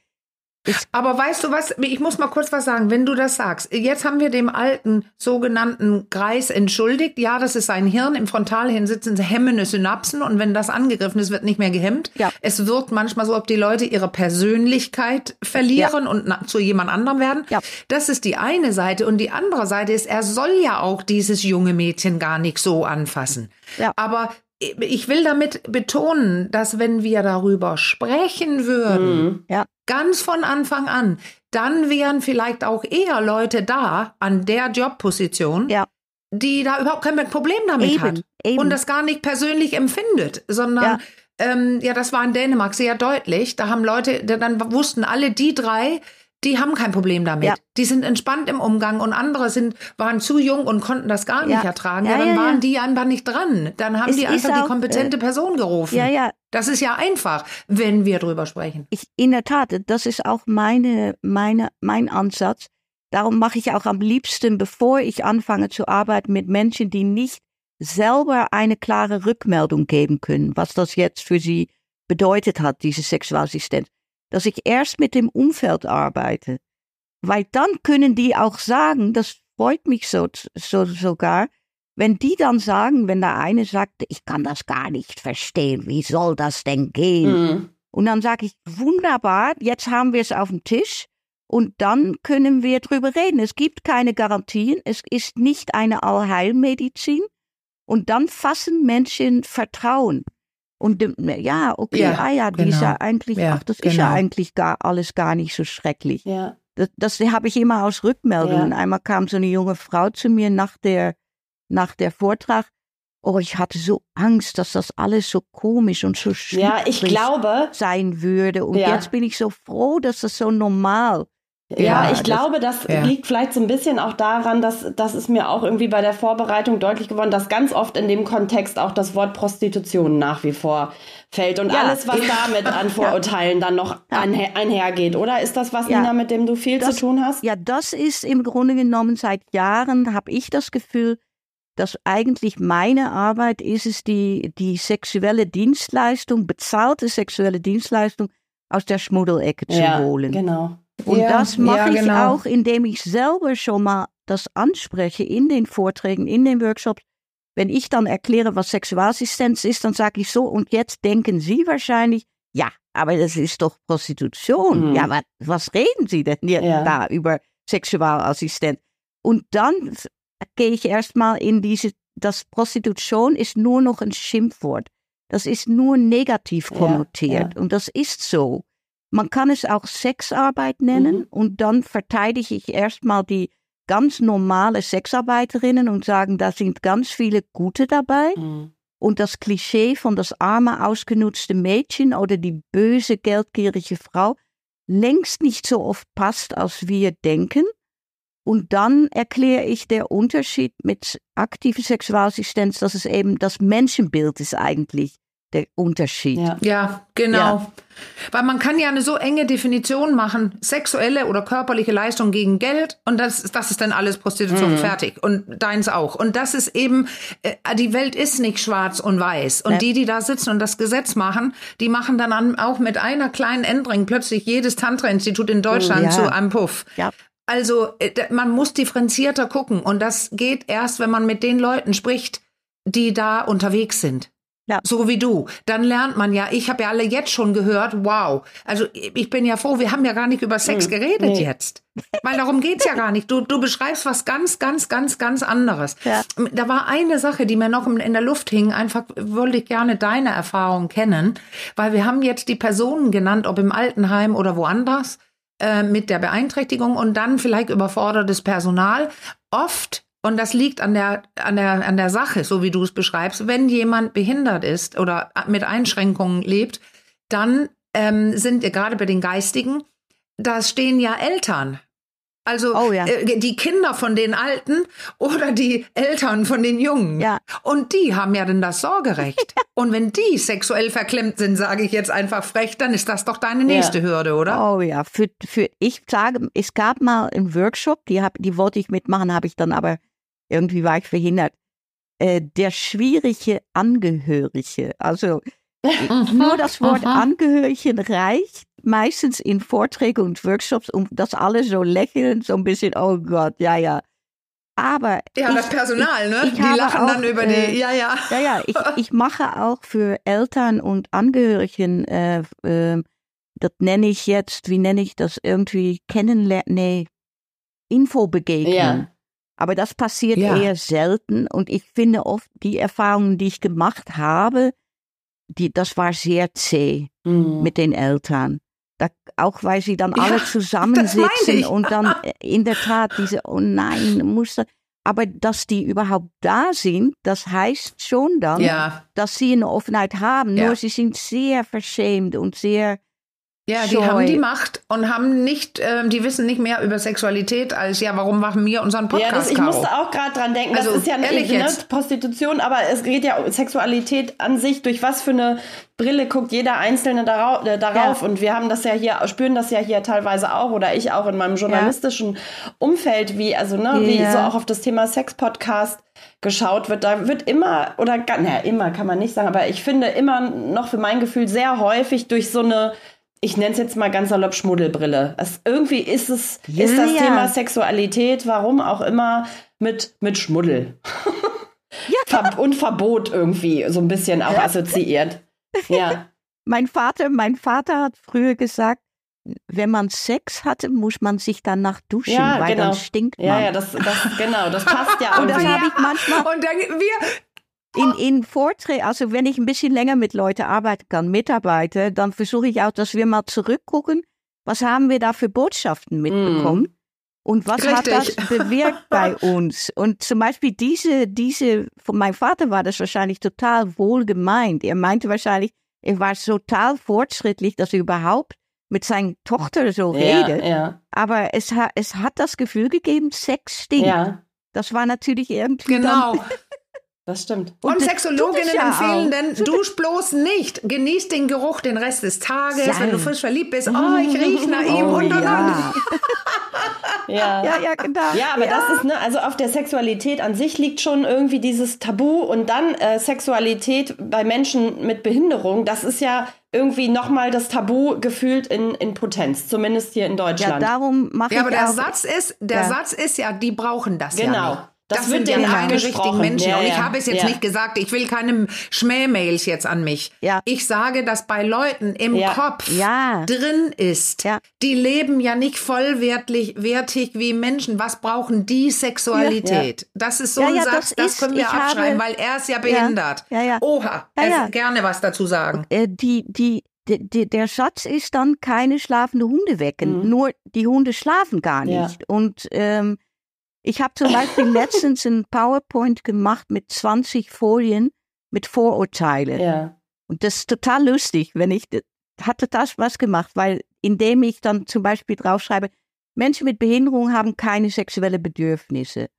aber weißt du was, ich muss mal kurz was sagen, wenn du das sagst. Jetzt haben wir dem alten sogenannten Kreis entschuldigt. Ja, das ist sein Hirn. Im Frontalhirn sitzen hemmende Synapsen und wenn das angegriffen ist, wird nicht mehr gehemmt. Ja. Es wirkt manchmal so, ob die Leute ihre Persönlichkeit verlieren ja. und zu jemand anderem werden. Ja. Das ist die eine Seite. Und die andere Seite ist, er soll ja auch dieses junge Mädchen gar nicht so anfassen. Ja. Aber ich will damit betonen, dass wenn wir darüber sprechen würden, mhm. ja. ganz von Anfang an, dann wären vielleicht auch eher Leute da an der Jobposition, ja. die da überhaupt kein Problem damit eben, hat eben. und das gar nicht persönlich empfindet, sondern ja. Ähm, ja, das war in Dänemark sehr deutlich. Da haben Leute, dann wussten alle die drei, die haben kein Problem damit. Ja. Die sind entspannt im Umgang und andere sind, waren zu jung und konnten das gar nicht ertragen. Ja, dann waren die einfach nicht dran. Dann haben es die einfach auch, die kompetente äh, Person gerufen. Ja, ja. Das ist ja einfach, wenn wir drüber sprechen. Ich, in der Tat, das ist auch meine, meine, mein Ansatz. Darum mache ich auch am liebsten, bevor ich anfange zu arbeiten mit Menschen, die nicht selber eine klare Rückmeldung geben können, was das jetzt für sie bedeutet hat, diese Sexualassistenz dass ich erst mit dem Umfeld arbeite. Weil dann können die auch sagen, das freut mich so, so sogar, wenn die dann sagen, wenn der eine sagt, ich kann das gar nicht verstehen, wie soll das denn gehen? Mhm. Und dann sage ich, wunderbar, jetzt haben wir es auf dem Tisch und dann können wir drüber reden. Es gibt keine Garantien, es ist nicht eine Allheilmedizin und dann fassen Menschen Vertrauen. Und ja, okay, ja, ah ja, die genau. ist ja eigentlich, ja, ach, das genau. ist ja genau. eigentlich gar alles gar nicht so schrecklich. Ja. Das, das habe ich immer aus Rückmeldungen. Ja. Einmal kam so eine junge Frau zu mir nach der, nach der Vortrag. Oh, ich hatte so Angst, dass das alles so komisch und so schwierig ja, ich glaube, sein würde. Und jetzt bin ich so froh, dass das so normal ja, ja, ich glaube, das ja. liegt vielleicht so ein bisschen auch daran, dass das ist mir auch irgendwie bei der Vorbereitung deutlich geworden, dass ganz oft in dem Kontext auch das Wort Prostitution nach wie vor fällt und ja. alles, was damit an Vorurteilen dann noch einher, einhergeht. Oder ist das was, Nina, mit dem du viel das, zu tun hast? Ja, das ist im Grunde genommen seit Jahren, habe ich das Gefühl, dass eigentlich meine Arbeit ist es, die, die sexuelle Dienstleistung, bezahlte sexuelle Dienstleistung aus der Schmuddelecke zu holen. Genau. Und ja, das mache ja, genau. ich auch, indem ich selber schon mal das anspreche in den Vorträgen, in den Workshops. Wenn ich dann erkläre, was Sexualassistenz ist, dann sage ich so, und jetzt denken Sie wahrscheinlich, ja, aber das ist doch Prostitution. Mhm. Ja, was, was reden Sie denn ja. da über Sexualassistenz? Und dann gehe ich erstmal in diese, das Prostitution ist nur noch ein Schimpfwort. Das ist nur negativ konnotiert. Ja, und das ist so. Man kann es auch Sexarbeit nennen mhm. und dann verteidige ich erstmal die ganz normale Sexarbeiterinnen und sagen, da sind ganz viele gute dabei. Mhm. Und das Klischee von das arme, ausgenutzte Mädchen oder die böse, geldgierige Frau längst nicht so oft passt, als wir denken. Und dann erkläre ich der Unterschied mit aktiver Sexualassistenz, dass es eben das Menschenbild ist eigentlich, der Unterschied. Ja, ja genau. Ja. Weil man kann ja eine so enge Definition machen, sexuelle oder körperliche Leistung gegen Geld und das, das ist dann alles Prostitution mhm. fertig und deins auch. Und das ist eben, äh, die Welt ist nicht schwarz und weiß. Und ja. die, die da sitzen und das Gesetz machen, die machen dann auch mit einer kleinen Änderung plötzlich jedes Tantra-Institut in Deutschland ja. zu einem Puff. Ja. Also äh, man muss differenzierter gucken und das geht erst, wenn man mit den Leuten spricht, die da unterwegs sind. Ja. So wie du. Dann lernt man ja, ich habe ja alle jetzt schon gehört, wow. Also ich bin ja froh, wir haben ja gar nicht über Sex mhm. geredet nee. jetzt. Weil darum geht's ja gar nicht. Du, du beschreibst was ganz, ganz, ganz, ganz anderes. Ja. Da war eine Sache, die mir noch in der Luft hing. Einfach wollte ich gerne deine Erfahrung kennen. Weil wir haben jetzt die Personen genannt, ob im Altenheim oder woanders, äh, mit der Beeinträchtigung und dann vielleicht überfordertes Personal. Oft und das liegt an der, an der, an der Sache, so wie du es beschreibst. Wenn jemand behindert ist oder mit Einschränkungen lebt, dann ähm, sind wir gerade bei den Geistigen, da stehen ja Eltern. Also oh, ja. äh, die Kinder von den Alten oder die Eltern von den Jungen. Ja. Und die haben ja dann das Sorgerecht. Und wenn die sexuell verklemmt sind, sage ich jetzt einfach frech, dann ist das doch deine nächste ja. Hürde, oder? Oh ja, für, für ich sage, es gab mal einen Workshop, die, hab, die wollte ich mitmachen, habe ich dann aber irgendwie war ich verhindert. Äh, der schwierige Angehörige. Also mhm, nur das Wort. Angehörigen reicht meistens in Vorträgen und Workshops, um das alle so lächeln, so ein bisschen, oh Gott, ja, ja. Aber ja, ich, das Personal, ich, ne? Ich die lachen auch, dann über die, äh, ja, ja. Ja, ja, ich, ich mache auch für Eltern und Angehörigen, äh, äh, das nenne ich jetzt, wie nenne ich das, irgendwie kennenlernen, nee, Infobegegnung. Ja. Aber das passiert ja. eher selten und ich finde oft die Erfahrungen, die ich gemacht habe, die, das war sehr zäh mhm. mit den Eltern. Da, auch weil sie dann ja, alle zusammensitzen und dann äh, in der Tat diese, oh nein, musste. Aber dass die überhaupt da sind, das heißt schon dann, ja. dass sie eine Offenheit haben. Nur sie sind sehr verschämt und sehr ja, die Joy. haben die Macht und haben nicht, äh, die wissen nicht mehr über Sexualität als ja, warum machen wir unseren Podcast? Ja, das, ich musste auch gerade dran denken, das also, ist ja eine ne, Prostitution, aber es geht ja um Sexualität an sich, durch was für eine Brille guckt jeder Einzelne darauf, äh, darauf. Ja. und wir haben das ja hier, spüren das ja hier teilweise auch oder ich auch in meinem journalistischen ja. Umfeld, wie, also, ne, wie so auch auf das Thema Sex-Podcast geschaut wird, da wird immer, oder, naja, immer kann man nicht sagen, aber ich finde immer noch für mein Gefühl sehr häufig durch so eine ich nenne es jetzt mal ganz salopp Schmuddelbrille. Es, irgendwie ist es, ja, ist das ja. Thema Sexualität, warum auch immer, mit, mit Schmuddel. Ja. und Verbot irgendwie so ein bisschen auch assoziiert. Ja. mein Vater, mein Vater hat früher gesagt, wenn man Sex hatte, muss man sich danach duschen, ja, weil genau. dann stinkt man. Ja, ja, das, das genau, das passt ja. und das habe ich manchmal. Und dann, wir, in, in Vorträgen, also wenn ich ein bisschen länger mit Leuten arbeiten kann, mitarbeite, dann versuche ich auch, dass wir mal zurückgucken, was haben wir da für Botschaften mitbekommen mm. und was Richtig. hat das bewirkt bei uns. Und zum Beispiel diese, diese, von meinem Vater war das wahrscheinlich total wohl gemeint. Er meinte wahrscheinlich, er war total fortschrittlich, dass er überhaupt mit seiner Tochter so ja, redet. Ja. Aber es, es hat das Gefühl gegeben, Sex stinkt. Ja. Das war natürlich irgendwie. Genau. Das stimmt. Und, und Sexologinnen ja empfehlen denn, dusch bloß nicht. Genieß den Geruch den Rest des Tages, Sein. wenn du frisch verliebt bist. Oh, ich rieche nach ihm oh, und, und, ja. ja. ja, ja, genau. Ja, aber ja. das ist, ne, also auf der Sexualität an sich liegt schon irgendwie dieses Tabu und dann äh, Sexualität bei Menschen mit Behinderung, das ist ja irgendwie nochmal das Tabu gefühlt in, in Potenz, zumindest hier in Deutschland. Ja, darum mache ja, ich aber der Satz ist, der ja. Satz ist ja, die brauchen das genau. ja nicht. Das, das sind ja keine richtigen Menschen. Ja, und ich habe es jetzt ja. nicht gesagt, ich will keine Schmähmails jetzt an mich. Ich sage, dass bei Leuten im Kopf drin ist. Die leben ja nicht vollwertig wertig wie Menschen. Was brauchen die Sexualität? Das ist so ein Satz, das, das können wir abschreiben, habe, weil er ist ja behindert. Oha, ja, gerne was dazu sagen. Äh, die, die, der Satz ist dann keine schlafende Hunde wecken. Mhm. Nur die Hunde schlafen gar nicht. Und ähm, ich habe zum Beispiel letztens ein PowerPoint gemacht mit 20 Folien mit Vorurteile. Ja. Und das ist total lustig, wenn ich, hat total Spaß gemacht, weil indem ich dann zum Beispiel draufschreibe, Menschen mit Behinderung haben keine sexuellen Bedürfnisse.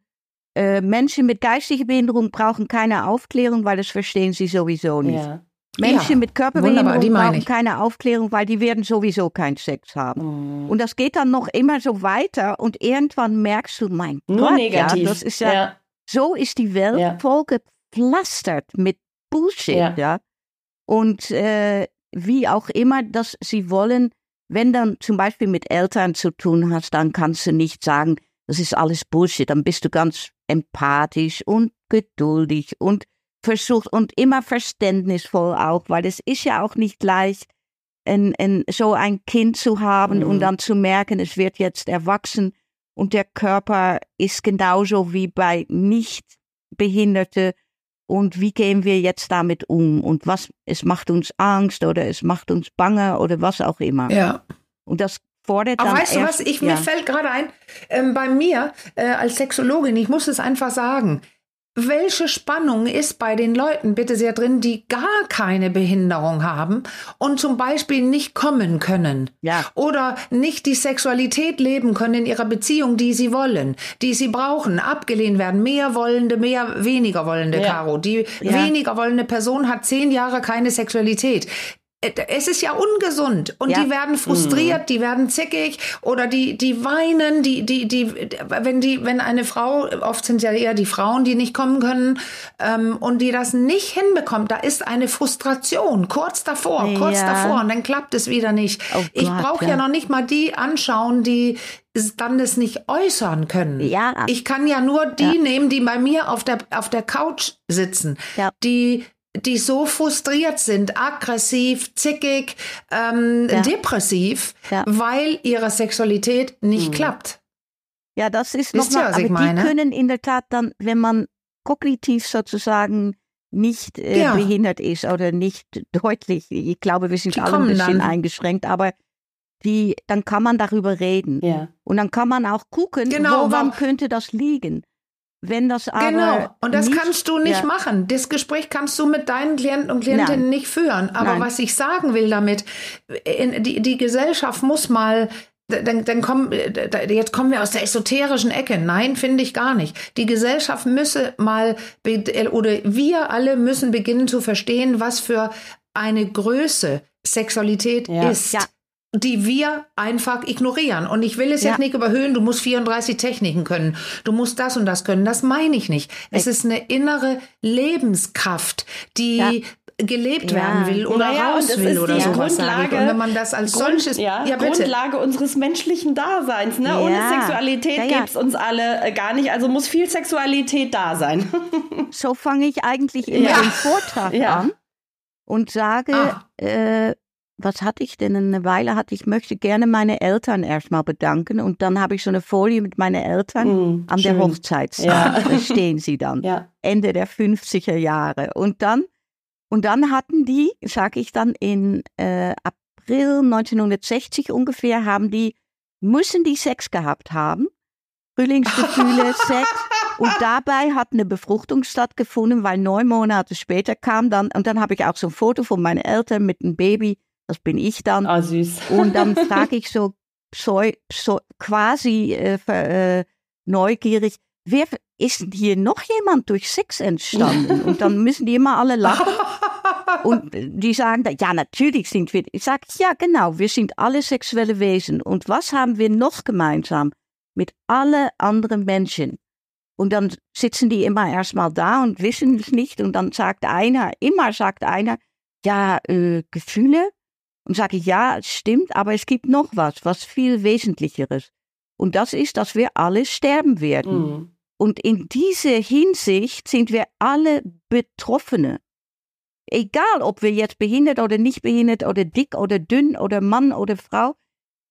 Äh, Menschen mit geistiger Behinderung brauchen keine Aufklärung, weil das verstehen sie sowieso nicht. Ja. Menschen ja, mit Körperbehinderung brauchen keine Aufklärung, weil die werden sowieso keinen Sex haben. Mm. Und das geht dann noch immer so weiter und irgendwann merkst du, mein Nur Gott, negativ. Ja, das ist ja, ja, so ist die Welt ja. voll gepflastert mit Bullshit, ja. ja? Und äh, wie auch immer, dass sie wollen, wenn dann zum Beispiel mit Eltern zu tun hast, dann kannst du nicht sagen, das ist alles Bullshit. Dann bist du ganz empathisch und geduldig und versucht und immer verständnisvoll auch, weil es ist ja auch nicht leicht, ein, ein, so ein Kind zu haben mhm. und dann zu merken, es wird jetzt erwachsen und der Körper ist genauso wie bei Nichtbehinderte und wie gehen wir jetzt damit um und was es macht uns Angst oder es macht uns bange oder was auch immer. Ja. Und das fordert Aber weißt du was, ich, ja. mir fällt gerade ein, ähm, bei mir äh, als Sexologin, ich muss es einfach sagen, welche Spannung ist bei den Leuten bitte sehr drin, die gar keine Behinderung haben und zum Beispiel nicht kommen können ja. oder nicht die Sexualität leben können in ihrer Beziehung, die sie wollen, die sie brauchen, abgelehnt werden, mehr wollende, mehr weniger wollende, ja. Caro. Die ja. weniger wollende Person hat zehn Jahre keine Sexualität. Äh, es ist ja ungesund und ja. die werden frustriert, mhm. die werden zickig oder die die weinen, die die die wenn die wenn eine Frau oft sind ja eher die Frauen, die nicht kommen können ähm, und die das nicht hinbekommt, da ist eine Frustration kurz davor, ja. kurz davor und dann klappt es wieder nicht. Oh Gott, ich brauche ja. ja noch nicht mal die anschauen, die dann das nicht äußern können. Ja. Ich kann ja nur die nehmen, die bei mir auf der auf der Couch sitzen, die die so frustriert sind, aggressiv, zickig, ähm, ja. depressiv, ja. weil ihre Sexualität nicht mhm. klappt. Ja, das ist nochmal, aber die meine? können in der Tat dann, wenn man kognitiv sozusagen nicht äh, ja. behindert ist oder nicht deutlich, ich glaube, wir sind die alle ein bisschen dann. eingeschränkt, aber die, dann kann man darüber reden. Ja. Und dann kann man auch gucken, genau, woran könnte das liegen. Wenn das aber genau und das nicht, kannst du nicht ja. machen. Das Gespräch kannst du mit deinen Klienten und Klientinnen Nein. nicht führen. Aber Nein. was ich sagen will damit, in, die, die Gesellschaft muss mal dann, dann kommen, jetzt kommen wir aus der esoterischen Ecke. Nein, finde ich gar nicht. Die Gesellschaft müsse mal, oder wir alle müssen beginnen zu verstehen, was für eine Größe Sexualität ja. ist. Ja die wir einfach ignorieren. Und ich will es ja. jetzt nicht überhöhen, du musst 34 Techniken können, du musst das und das können. Das meine ich nicht. Es ist eine innere Lebenskraft, die ja. gelebt ja. werden will oder naja, raus will oder sowas. Grundlage, und wenn man das als Grund, solches, ja, ja Grundlage unseres menschlichen Daseins. Ne? Ohne Sexualität ja, ja. gibt es uns alle äh, gar nicht. Also muss viel Sexualität da sein. so fange ich eigentlich immer den Vortrag an und sage, ah. äh, was hatte ich denn? Eine Weile hatte ich, möchte gerne meine Eltern erstmal bedanken und dann habe ich so eine Folie mit meinen Eltern mm, an schön. der Hochzeit. Ja. Da stehen sie dann. Ja. Ende der 50er Jahre. Und dann, und dann hatten die, sage ich dann, in äh, April 1960 ungefähr, haben die, müssen die Sex gehabt haben. Frühlingsgefühle, Sex. Und dabei hat eine Befruchtung stattgefunden, weil neun Monate später kam dann, und dann habe ich auch so ein Foto von meinen Eltern mit einem Baby das bin ich dann. Ah, süß. Und dann frage ich so, so, so quasi äh, äh, neugierig, wer ist hier noch jemand durch Sex entstanden? Und dann müssen die immer alle lachen. Und die sagen, ja, natürlich sind wir. Ich sage, ja, genau, wir sind alle sexuelle Wesen. Und was haben wir noch gemeinsam mit alle anderen Menschen? Und dann sitzen die immer erstmal da und wissen es nicht. Und dann sagt einer, immer sagt einer, ja, äh, Gefühle, und sage ich, ja, es stimmt, aber es gibt noch was, was viel Wesentlicheres. Und das ist, dass wir alle sterben werden. Mhm. Und in dieser Hinsicht sind wir alle Betroffene. Egal, ob wir jetzt behindert oder nicht behindert oder dick oder dünn oder Mann oder Frau.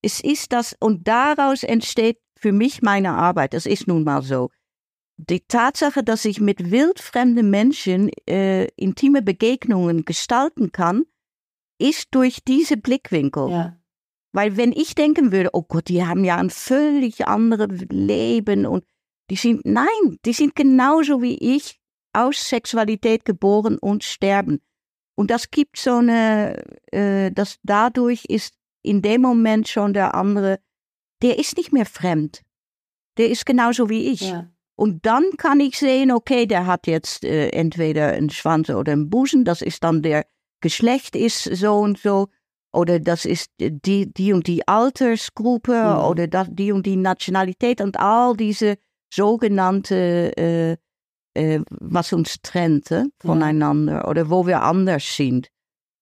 Es ist das, und daraus entsteht für mich meine Arbeit. Das ist nun mal so. Die Tatsache, dass ich mit wildfremden Menschen äh, intime Begegnungen gestalten kann, ist durch diese Blickwinkel. Ja. Weil wenn ich denken würde, oh Gott, die haben ja ein völlig anderes Leben und die sind, nein, die sind genauso wie ich aus Sexualität geboren und sterben. Und das gibt so eine, äh, das dadurch ist in dem Moment schon der andere, der ist nicht mehr fremd. Der ist genauso wie ich. Ja. Und dann kann ich sehen, okay, der hat jetzt äh, entweder einen Schwanz oder einen Busen, das ist dann der Geschlecht ist so und so oder das ist die, die und die Altersgruppe mhm. oder das, die und die Nationalität und all diese sogenannte, äh, äh, was uns trennt äh, voneinander ja. oder wo wir anders sind.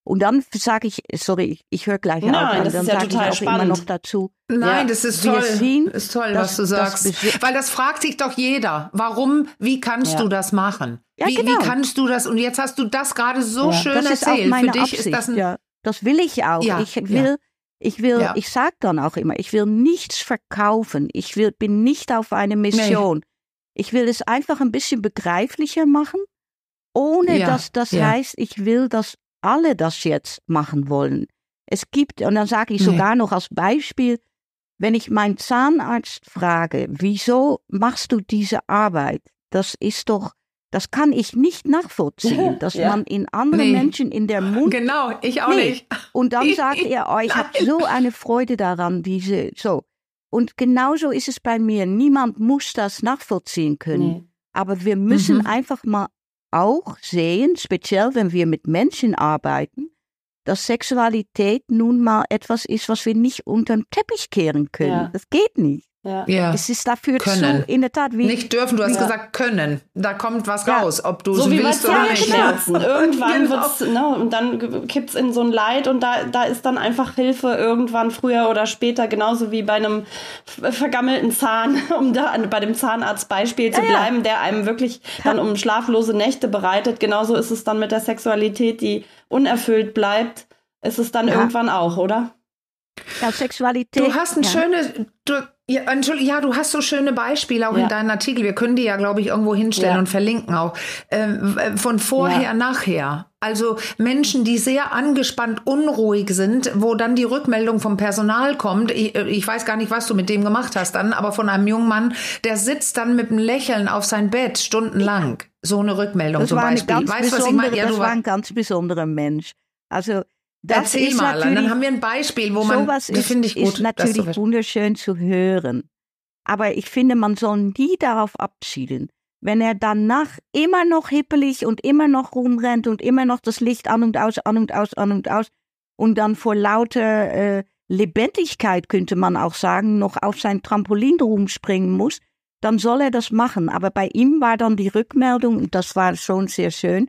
Und dann sage ich, sorry, ich, ich höre gleich Nein, auf, das dann ist ja sage ich auch spannend. immer noch dazu. Nein, ja, das ist toll. Sehen, ist toll, dass, was du sagst. Das, Weil das fragt sich doch jeder. Warum, wie kannst ja. du das machen? Ja, wie, genau. wie kannst du das? Und jetzt hast du das gerade so schön das erzählt. Ist auch meine Für dich Absicht, ist das ein. Ja, das will ich auch. ich will, ich will, ich sage dann auch immer, ich will nichts verkaufen. Ich will, bin nicht auf eine Mission. Nee. Ich will es einfach ein bisschen begreiflicher machen, ohne dass das heißt, ich will, dass alle das jetzt machen wollen. Es gibt, und dann sage ich nee. sogar noch als Beispiel, wenn ich meinen Zahnarzt frage, wieso machst du diese Arbeit? Das ist doch, das kann ich nicht nachvollziehen, dass ja. man in andere nee. Menschen in der Mund. Genau, ich auch nee. nicht. Und dann sagt er, oh, ich habe so eine Freude daran, diese, so. Und genauso ist es bei mir. Niemand muss das nachvollziehen können. Nee. Aber wir müssen mhm. einfach mal auch sehen, speziell wenn wir mit Menschen arbeiten, dass Sexualität nun mal etwas ist, was wir nicht unter den Teppich kehren können. Ja. Das geht nicht. Ja. ja. Es ist dafür können. zu, in der Tat, wie. Nicht dürfen, du hast ja. gesagt können. Da kommt was ja. raus, ob du so es willst oder nicht. Zahnschmerzen. Irgendwann genau. wird's, ne, und dann kippt es in so ein Leid und da, da ist dann einfach Hilfe irgendwann früher oder später, genauso wie bei einem vergammelten Zahn, um da bei dem Zahnarztbeispiel zu bleiben, der einem wirklich dann um schlaflose Nächte bereitet. Genauso ist es dann mit der Sexualität, die unerfüllt bleibt, ist es dann irgendwann auch, oder? Ja, Sexualität. Du hast ein schönes, du, ja, ja, du hast so schöne Beispiele auch ja. in deinen Artikel. Wir können die ja, glaube ich, irgendwo hinstellen ja. und verlinken auch. Ähm, von vorher, ja. nachher. Also Menschen, die sehr angespannt, unruhig sind, wo dann die Rückmeldung vom Personal kommt. Ich, ich weiß gar nicht, was du mit dem gemacht hast dann, aber von einem jungen Mann, der sitzt dann mit einem Lächeln auf sein Bett stundenlang. So eine Rückmeldung das zum Beispiel. Eine ganz weißt du, was ich meine? Ja, das war ein ganz besonderer Mensch. Also das Erzähl ist mal, dann haben wir ein Beispiel, wo man, sowas das finde ich gut. ist natürlich wunderschön zu hören. Aber ich finde, man soll nie darauf abzielen. Wenn er danach immer noch hippelig und immer noch rumrennt und immer noch das Licht an und aus, an und aus, an und aus und dann vor lauter äh, Lebendigkeit, könnte man auch sagen, noch auf sein Trampolin rumspringen muss, dann soll er das machen. Aber bei ihm war dann die Rückmeldung, und das war schon sehr schön,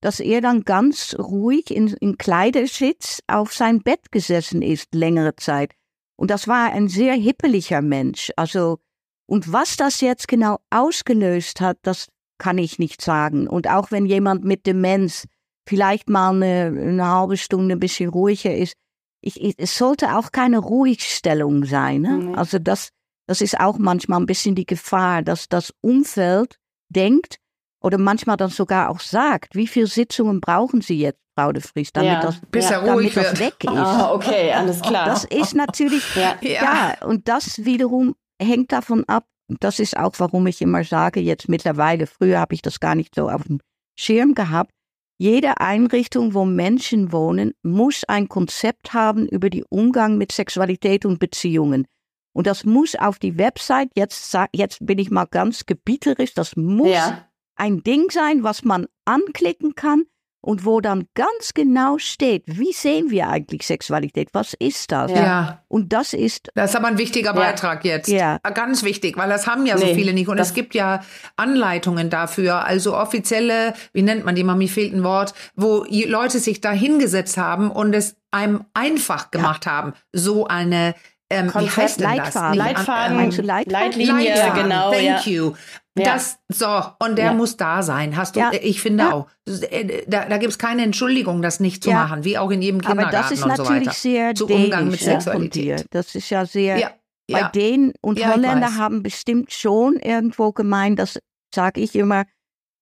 dass er dann ganz ruhig in, in Kleidersitz auf sein Bett gesessen ist, längere Zeit. Und das war ein sehr hippeliger Mensch. Also, und was das jetzt genau ausgelöst hat, das kann ich nicht sagen. Und auch wenn jemand mit Demenz vielleicht mal eine, eine halbe Stunde ein bisschen ruhiger ist, ich, ich, es sollte auch keine Ruhigstellung sein. Ne? Mhm. Also das, das ist auch manchmal ein bisschen die Gefahr, dass das Umfeld denkt, oder manchmal dann sogar auch sagt, wie viele Sitzungen brauchen Sie jetzt, Frau de Vries, damit ja. das, Bis ja, damit das weg ist. Ah, okay, alles klar. Das ist natürlich, ja. ja, und das wiederum hängt davon ab, das ist auch, warum ich immer sage, jetzt mittlerweile, früher habe ich das gar nicht so auf dem Schirm gehabt, jede Einrichtung, wo Menschen wohnen, muss ein Konzept haben über den Umgang mit Sexualität und Beziehungen. Und das muss auf die Website, jetzt, jetzt bin ich mal ganz gebieterisch, das muss ja ein Ding sein, was man anklicken kann und wo dann ganz genau steht, wie sehen wir eigentlich Sexualität? Was ist das? Ja. Und das ist. Das ist aber ein wichtiger Beitrag ja. jetzt. Ja. Ganz wichtig, weil das haben ja so nee, viele nicht. Und es gibt ja Anleitungen dafür, also offizielle, wie nennt man die, Mami fehlt ein Wort, wo Leute sich da hingesetzt haben und es einem einfach gemacht ja. haben, so eine ähm, wie heißt denn Leitfaden. das? Leitfaden, ähm, Leitfaden? Leitlinie, Leitfaden. genau. Thank ja. you. Das, so, und der ja. muss da sein. Hast du, ja. ich finde ja. auch. Äh, da, da gibt es keine Entschuldigung, das nicht zu machen, wie auch in jedem Kindergarten Aber das ist natürlich so sehr Zu Umgang mit Sexualität. Das ist ja sehr, bei denen, und Holländer haben bestimmt schon irgendwo gemeint, das sage ich immer,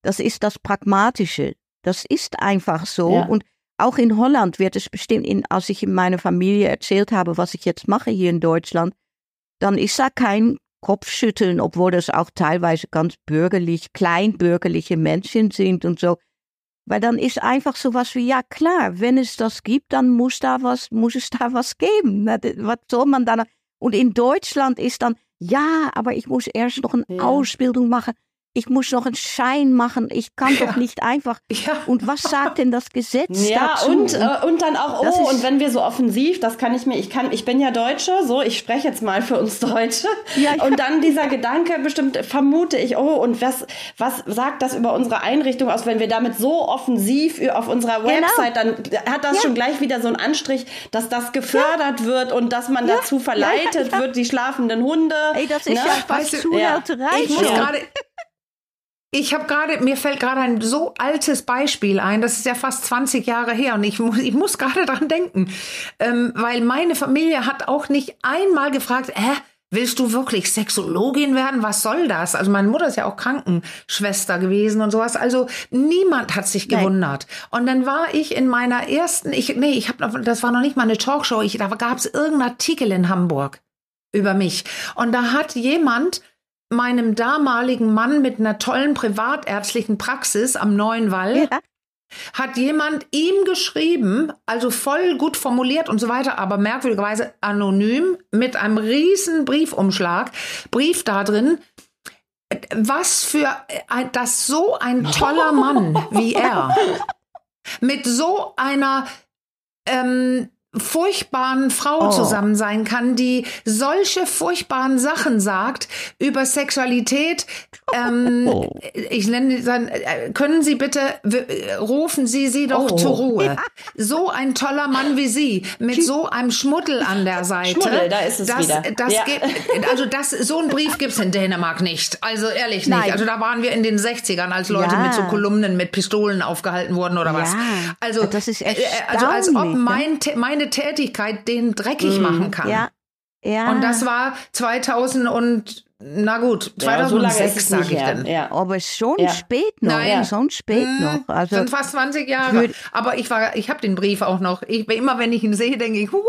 das ist das Pragmatische. Das ist einfach so. Und auch in Holland wird es bestimmt, in, als ich in meiner Familie erzählt habe, was ich jetzt mache hier in Deutschland, dann ist da kein Kopfschütteln, obwohl das auch teilweise ganz bürgerlich, kleinbürgerliche Menschen sind und so. Weil dann ist einfach so was wie, ja klar, wenn es das gibt, dann muss da was, muss es da was geben. Was soll man dann? Und in Deutschland ist dann, ja, aber ich muss erst noch eine ja. Ausbildung machen. Ich muss noch einen Schein machen, ich kann ja. doch nicht einfach. Ja. Und was sagt denn das Gesetz ja, dazu? Und, äh, und dann auch, oh, und wenn wir so offensiv, das kann ich mir, ich kann, ich bin ja Deutsche, so, ich spreche jetzt mal für uns Deutsche. Ja. Und dann dieser Gedanke, bestimmt vermute ich, oh, und was, was sagt das über unsere Einrichtung aus, wenn wir damit so offensiv auf unserer genau. Website, genau. dann hat das schon gleich wieder so einen Anstrich, dass das gefördert wird und dass man dazu verleitet wird, die schlafenden Hunde. Ey, das ist ne? ja fast Zuhälterei. Ich muss gerade ich habe gerade, mir fällt gerade ein so altes Beispiel ein, das ist ja fast 20 Jahre her und ich muss, ich muss gerade dran denken, ähm, weil meine Familie hat auch nicht einmal gefragt, hä, willst du wirklich Sexologin werden? Was soll das? Also meine Mutter ist ja auch Krankenschwester gewesen und sowas. Also niemand hat sich gewundert. Nein. Und dann war ich in meiner ersten, ich, nee, ich habe, das war noch nicht mal eine Talkshow, ich, da gab es irgendeinen Artikel in Hamburg über mich und da hat jemand meinem damaligen Mann mit einer tollen privatärztlichen Praxis am Neuen Wall ja. hat jemand ihm geschrieben, also voll gut formuliert und so weiter, aber merkwürdigerweise anonym mit einem riesen Briefumschlag, Brief da drin, was für ein, dass so ein toller Mann wie er mit so einer ähm, furchtbaren Frau oh. zusammen sein kann, die solche furchtbaren Sachen sagt über Sexualität. Ähm, oh. Ich nenne dann, äh, können Sie bitte, rufen Sie sie doch oh. zur Ruhe. Ja. So ein toller Mann wie Sie, mit so einem Schmuddel an der Seite. Schmuddel, da ist es das, wieder. Das ja. gibt, also das, so ein Brief gibt's in Dänemark nicht. Also ehrlich nicht. Nein. Also da waren wir in den 60ern, als Leute ja. mit so Kolumnen mit Pistolen aufgehalten wurden oder was. Also, das ist echt also als ob mein, meine Tätigkeit den dreckig mm. machen kann. Ja. Ja. Und das war 2000 und na gut, 2006 ja, so sage ich dann. Ja. Aber schon ja. spät noch. Nein. Ja, schon spät hm, noch. Also sind fast 20 Jahre. Aber ich war, ich habe den Brief auch noch. Ich, immer wenn ich ihn sehe, denke ich, wow.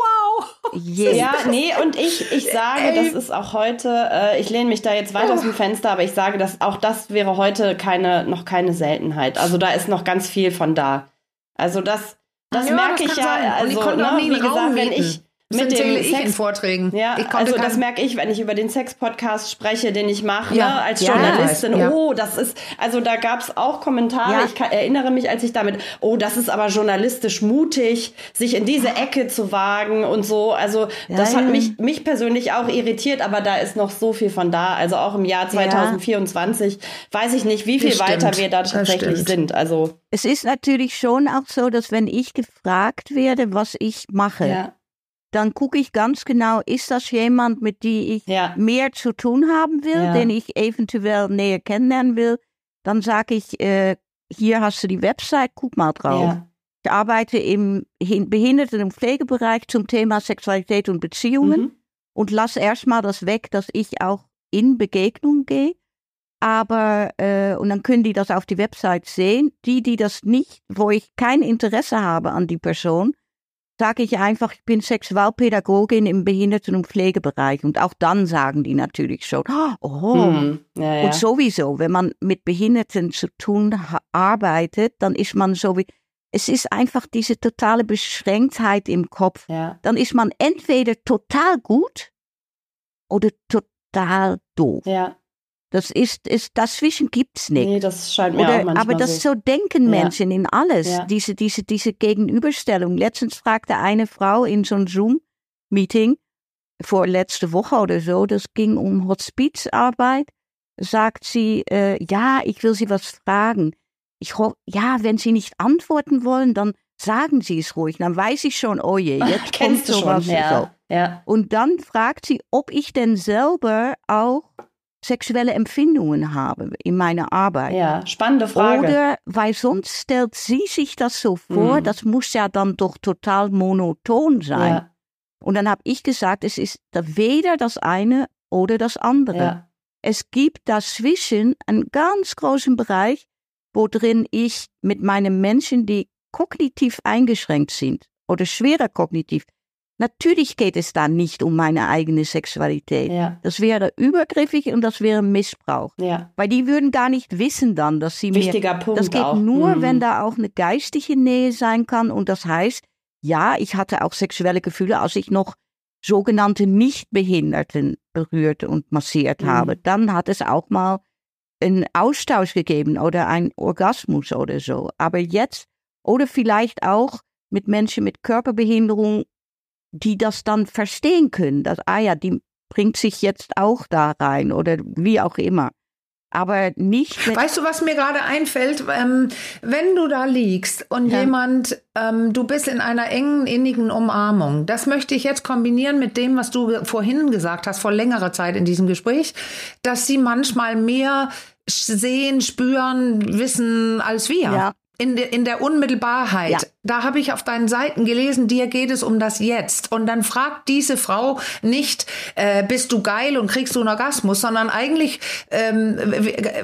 Yeah. Ja, nee, und ich, ich sage, Ey. das ist auch heute, äh, ich lehne mich da jetzt weit oh. aus dem Fenster, aber ich sage, dass auch das wäre heute keine, noch keine Seltenheit. Also da ist noch ganz viel von da. Also das, das ja, merke das ich ja. Sein. Also, und ich konnte ne, auch nie wie gesagt, wenn ich mit dem Sex in Vorträgen. Ja, also das merke ich, wenn ich über den Sex-Podcast spreche, den ich mache, ja. ne, als Journalistin. Ja. Oh, das ist, also da gab es auch Kommentare. Ja. Ich kann, erinnere mich, als ich damit, oh, das ist aber journalistisch mutig, sich in diese Ecke zu wagen und so. Also das hat mich, mich persönlich auch irritiert, aber da ist noch so viel von da. Also auch im Jahr 2024 weiß ich nicht, wie viel weiter wir da tatsächlich sind. Also es ist natürlich schon auch so, dass wenn ich gefragt werde, was ich mache, ja dann gucke ich ganz genau, ist das jemand, mit dem ich ja. mehr zu tun haben will, ja. den ich eventuell näher kennenlernen will. Dann sage ich, äh, hier hast du die Website, guck mal drauf. Ja. Ich arbeite im Behinderten- und Pflegebereich zum Thema Sexualität und Beziehungen mhm. und lasse erstmal das weg, dass ich auch in Begegnung gehe. Aber, äh, und dann können die das auf die Website sehen. Die, die das nicht, wo ich kein Interesse habe an die Person, sage ich einfach, ich bin Sexualpädagogin im Behinderten- und Pflegebereich. Und auch dann sagen die natürlich schon, oh, hm, ja, ja. und sowieso, wenn man mit Behinderten zu tun arbeitet, dann ist man so wie, es ist einfach diese totale Beschränktheit im Kopf. Ja. Dann ist man entweder total gut oder total doof. Ja. Das ist, ist dazwischen gibt's nicht. Nee, das scheint mir Oder, auch manchmal Aber das so, denken Menschen ja. in alles. Ja. Diese, diese, diese Gegenüberstellung. Letztens fragte eine Frau in so einem Zoom-Meeting, vor letzte Woche oder so, das ging um Hospizarbeit, sagt sie, äh, ja, ich will Sie was fragen. Ich ja, wenn Sie nicht antworten wollen, dann sagen Sie es ruhig. Dann weiß ich schon, oh je, jetzt Kennst kommt sowas. Schon, ja. So. Ja. Und dann fragt sie, ob ich denn selber auch sexuelle Empfindungen habe in meiner Arbeit. Ja, spannende Frage. Oder, weil sonst stellt sie sich das so vor, mhm. das muss ja dann doch total monoton sein. Ja. Und dann habe ich gesagt, es ist weder das eine oder das andere. Ja. Es gibt dazwischen einen ganz großen Bereich, wo drin ich mit meinen Menschen, die kognitiv eingeschränkt sind oder schwerer kognitiv, Natürlich geht es da nicht um meine eigene Sexualität. Ja. Das wäre übergriffig und das wäre Missbrauch. Ja. Weil die würden gar nicht wissen dann, dass sie Wichtiger mir. Punkt das geht auch. nur, mhm. wenn da auch eine geistige Nähe sein kann. Und das heißt, ja, ich hatte auch sexuelle Gefühle, als ich noch sogenannte Nichtbehinderten berührt und massiert mhm. habe. Dann hat es auch mal einen Austausch gegeben oder ein Orgasmus oder so. Aber jetzt, oder vielleicht auch mit Menschen mit Körperbehinderung, die das dann verstehen können, dass, ah ja, die bringt sich jetzt auch da rein oder wie auch immer aber nicht. Weißt du, was mir gerade einfällt? Ähm, wenn du da liegst und ja. jemand, ähm, du bist in einer engen, innigen Umarmung, das möchte ich jetzt kombinieren mit dem, was du vorhin gesagt hast, vor längerer Zeit in diesem Gespräch, dass sie manchmal mehr sehen, spüren, wissen als wir. Ja. In, de, in der Unmittelbarheit. Ja da habe ich auf deinen Seiten gelesen, dir geht es um das Jetzt. Und dann fragt diese Frau nicht, äh, bist du geil und kriegst du einen Orgasmus, sondern eigentlich ähm,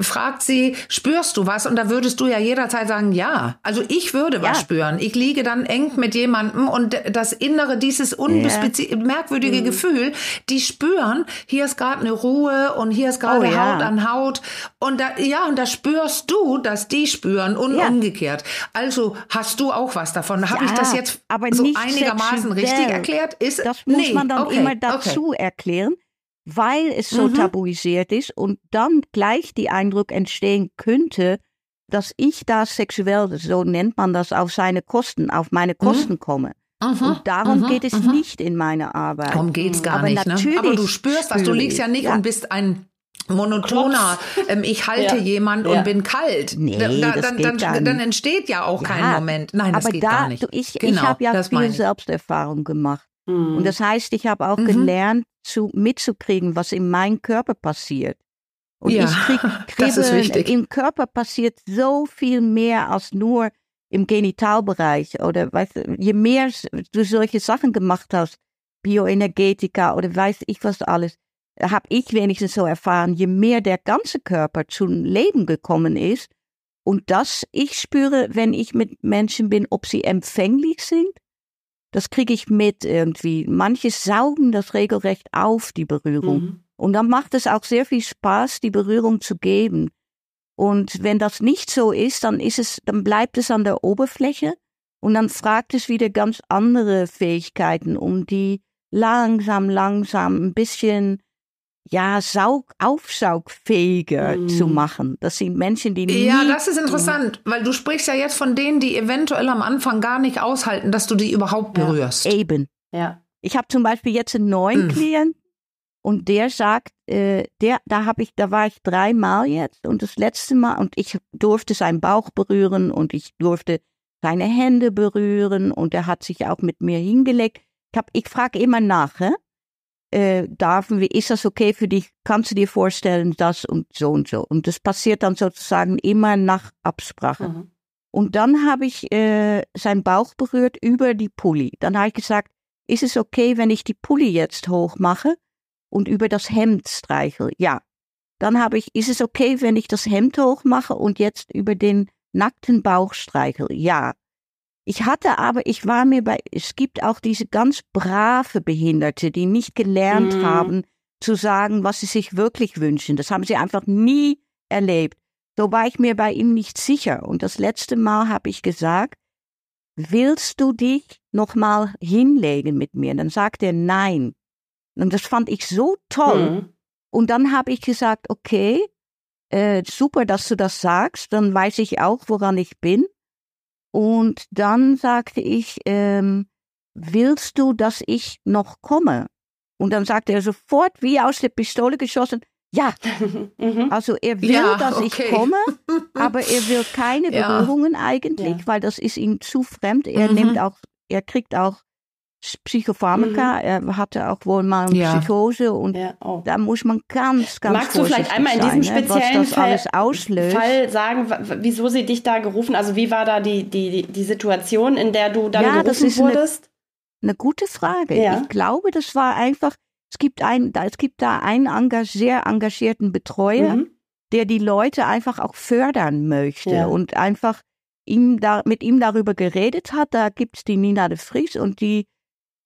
fragt sie, spürst du was? Und da würdest du ja jederzeit sagen, ja. Also ich würde ja. was spüren. Ich liege dann eng mit jemandem und das Innere, dieses yeah. merkwürdige mhm. Gefühl, die spüren, hier ist gerade eine Ruhe und hier ist gerade oh, ja. Haut an Haut. Und da, ja, und da spürst du, dass die spüren und ja. Umgekehrt. Also hast du auch was davon. Habe ja, ich das jetzt aber so einigermaßen sexuell. richtig erklärt? Ist, das muss nee, man dann okay, immer dazu okay. erklären, weil es so mhm. tabuisiert ist und dann gleich die Eindruck entstehen könnte, dass ich da sexuell, so nennt man das, auf seine Kosten, auf meine mhm. Kosten mhm. komme. und darum mhm, geht es mhm. nicht in meiner Arbeit. Darum geht es gar aber nicht. Ne? Aber du spürst was, du liegst ja nicht ja. und bist ein monotoner, ähm, ich halte ja. jemand ja. und bin kalt. Nee, da, das dann, geht dann, dann entsteht ja auch ja, kein Moment. Nein, das geht da, gar nicht. Du, ich genau, ich habe ja viel Selbsterfahrung gemacht. Mhm. Und das heißt, ich habe auch mhm. gelernt, zu, mitzukriegen, was in meinem Körper passiert. Und ja, ich krieg, das ist wichtig. im Körper passiert so viel mehr als nur im Genitalbereich. Oder weißt du, je mehr du solche Sachen gemacht hast, Bioenergetika oder weiß ich was alles, habe ich wenigstens so erfahren, je mehr der ganze Körper zum Leben gekommen ist und das ich spüre, wenn ich mit Menschen bin, ob sie empfänglich sind, das kriege ich mit irgendwie. Manche saugen das regelrecht auf, die Berührung. Mhm. Und dann macht es auch sehr viel Spaß, die Berührung zu geben. Und wenn das nicht so ist, dann ist es, dann bleibt es an der Oberfläche und dann fragt es wieder ganz andere Fähigkeiten, um die langsam, langsam ein bisschen ja, saug, aufsaugfähiger mm. zu machen. Das sind Menschen, die nie Ja, das ist interessant, weil du sprichst ja jetzt von denen, die eventuell am Anfang gar nicht aushalten, dass du die überhaupt berührst. Ja, eben. Ja. Ich habe zum Beispiel jetzt einen neuen mm. Klienten und der sagt, äh, der, da habe ich, da war ich dreimal jetzt und das letzte Mal und ich durfte seinen Bauch berühren und ich durfte seine Hände berühren und er hat sich auch mit mir hingelegt. Ich, hab, ich frage immer nach, hä? Äh, darf, ist das okay für dich? Kannst du dir vorstellen, das und so und so? Und das passiert dann sozusagen immer nach Absprache. Mhm. Und dann habe ich äh, seinen Bauch berührt über die Pulli. Dann habe ich gesagt, ist es okay, wenn ich die Pulli jetzt hochmache und über das Hemd streichel? Ja. Dann habe ich, ist es okay, wenn ich das Hemd hochmache und jetzt über den nackten Bauch streichel? Ja. Ich hatte aber, ich war mir bei, es gibt auch diese ganz brave Behinderte, die nicht gelernt mm. haben zu sagen, was sie sich wirklich wünschen. Das haben sie einfach nie erlebt. So war ich mir bei ihm nicht sicher. Und das letzte Mal habe ich gesagt, willst du dich nochmal hinlegen mit mir? Dann sagt er nein. Und das fand ich so toll. Mm. Und dann habe ich gesagt, okay, äh, super, dass du das sagst, dann weiß ich auch, woran ich bin. Und dann sagte ich, ähm, willst du, dass ich noch komme? Und dann sagte er sofort wie aus der Pistole geschossen, ja. Mhm. Also er will, ja, dass okay. ich komme, aber er will keine Berührungen ja. eigentlich, ja. weil das ist ihm zu fremd. Er mhm. nimmt auch, er kriegt auch Psychopharmaka. Mhm. Er hatte auch wohl mal eine ja. Psychose und ja. oh. da muss man ganz, ganz Magst du vielleicht einmal in diesem sein, speziellen ne, Fall, Fall, sagen, wieso sie dich da gerufen? Also wie war da die, die, die Situation, in der du dann ja, gerufen das ist wurdest? Eine, eine gute Frage. Ja. Ich glaube, das war einfach, es gibt, ein, es gibt da einen engag sehr engagierten Betreuer, mhm. der die Leute einfach auch fördern möchte und einfach ihm da, mit ihm darüber geredet hat. Da gibt es die Nina de Vries und die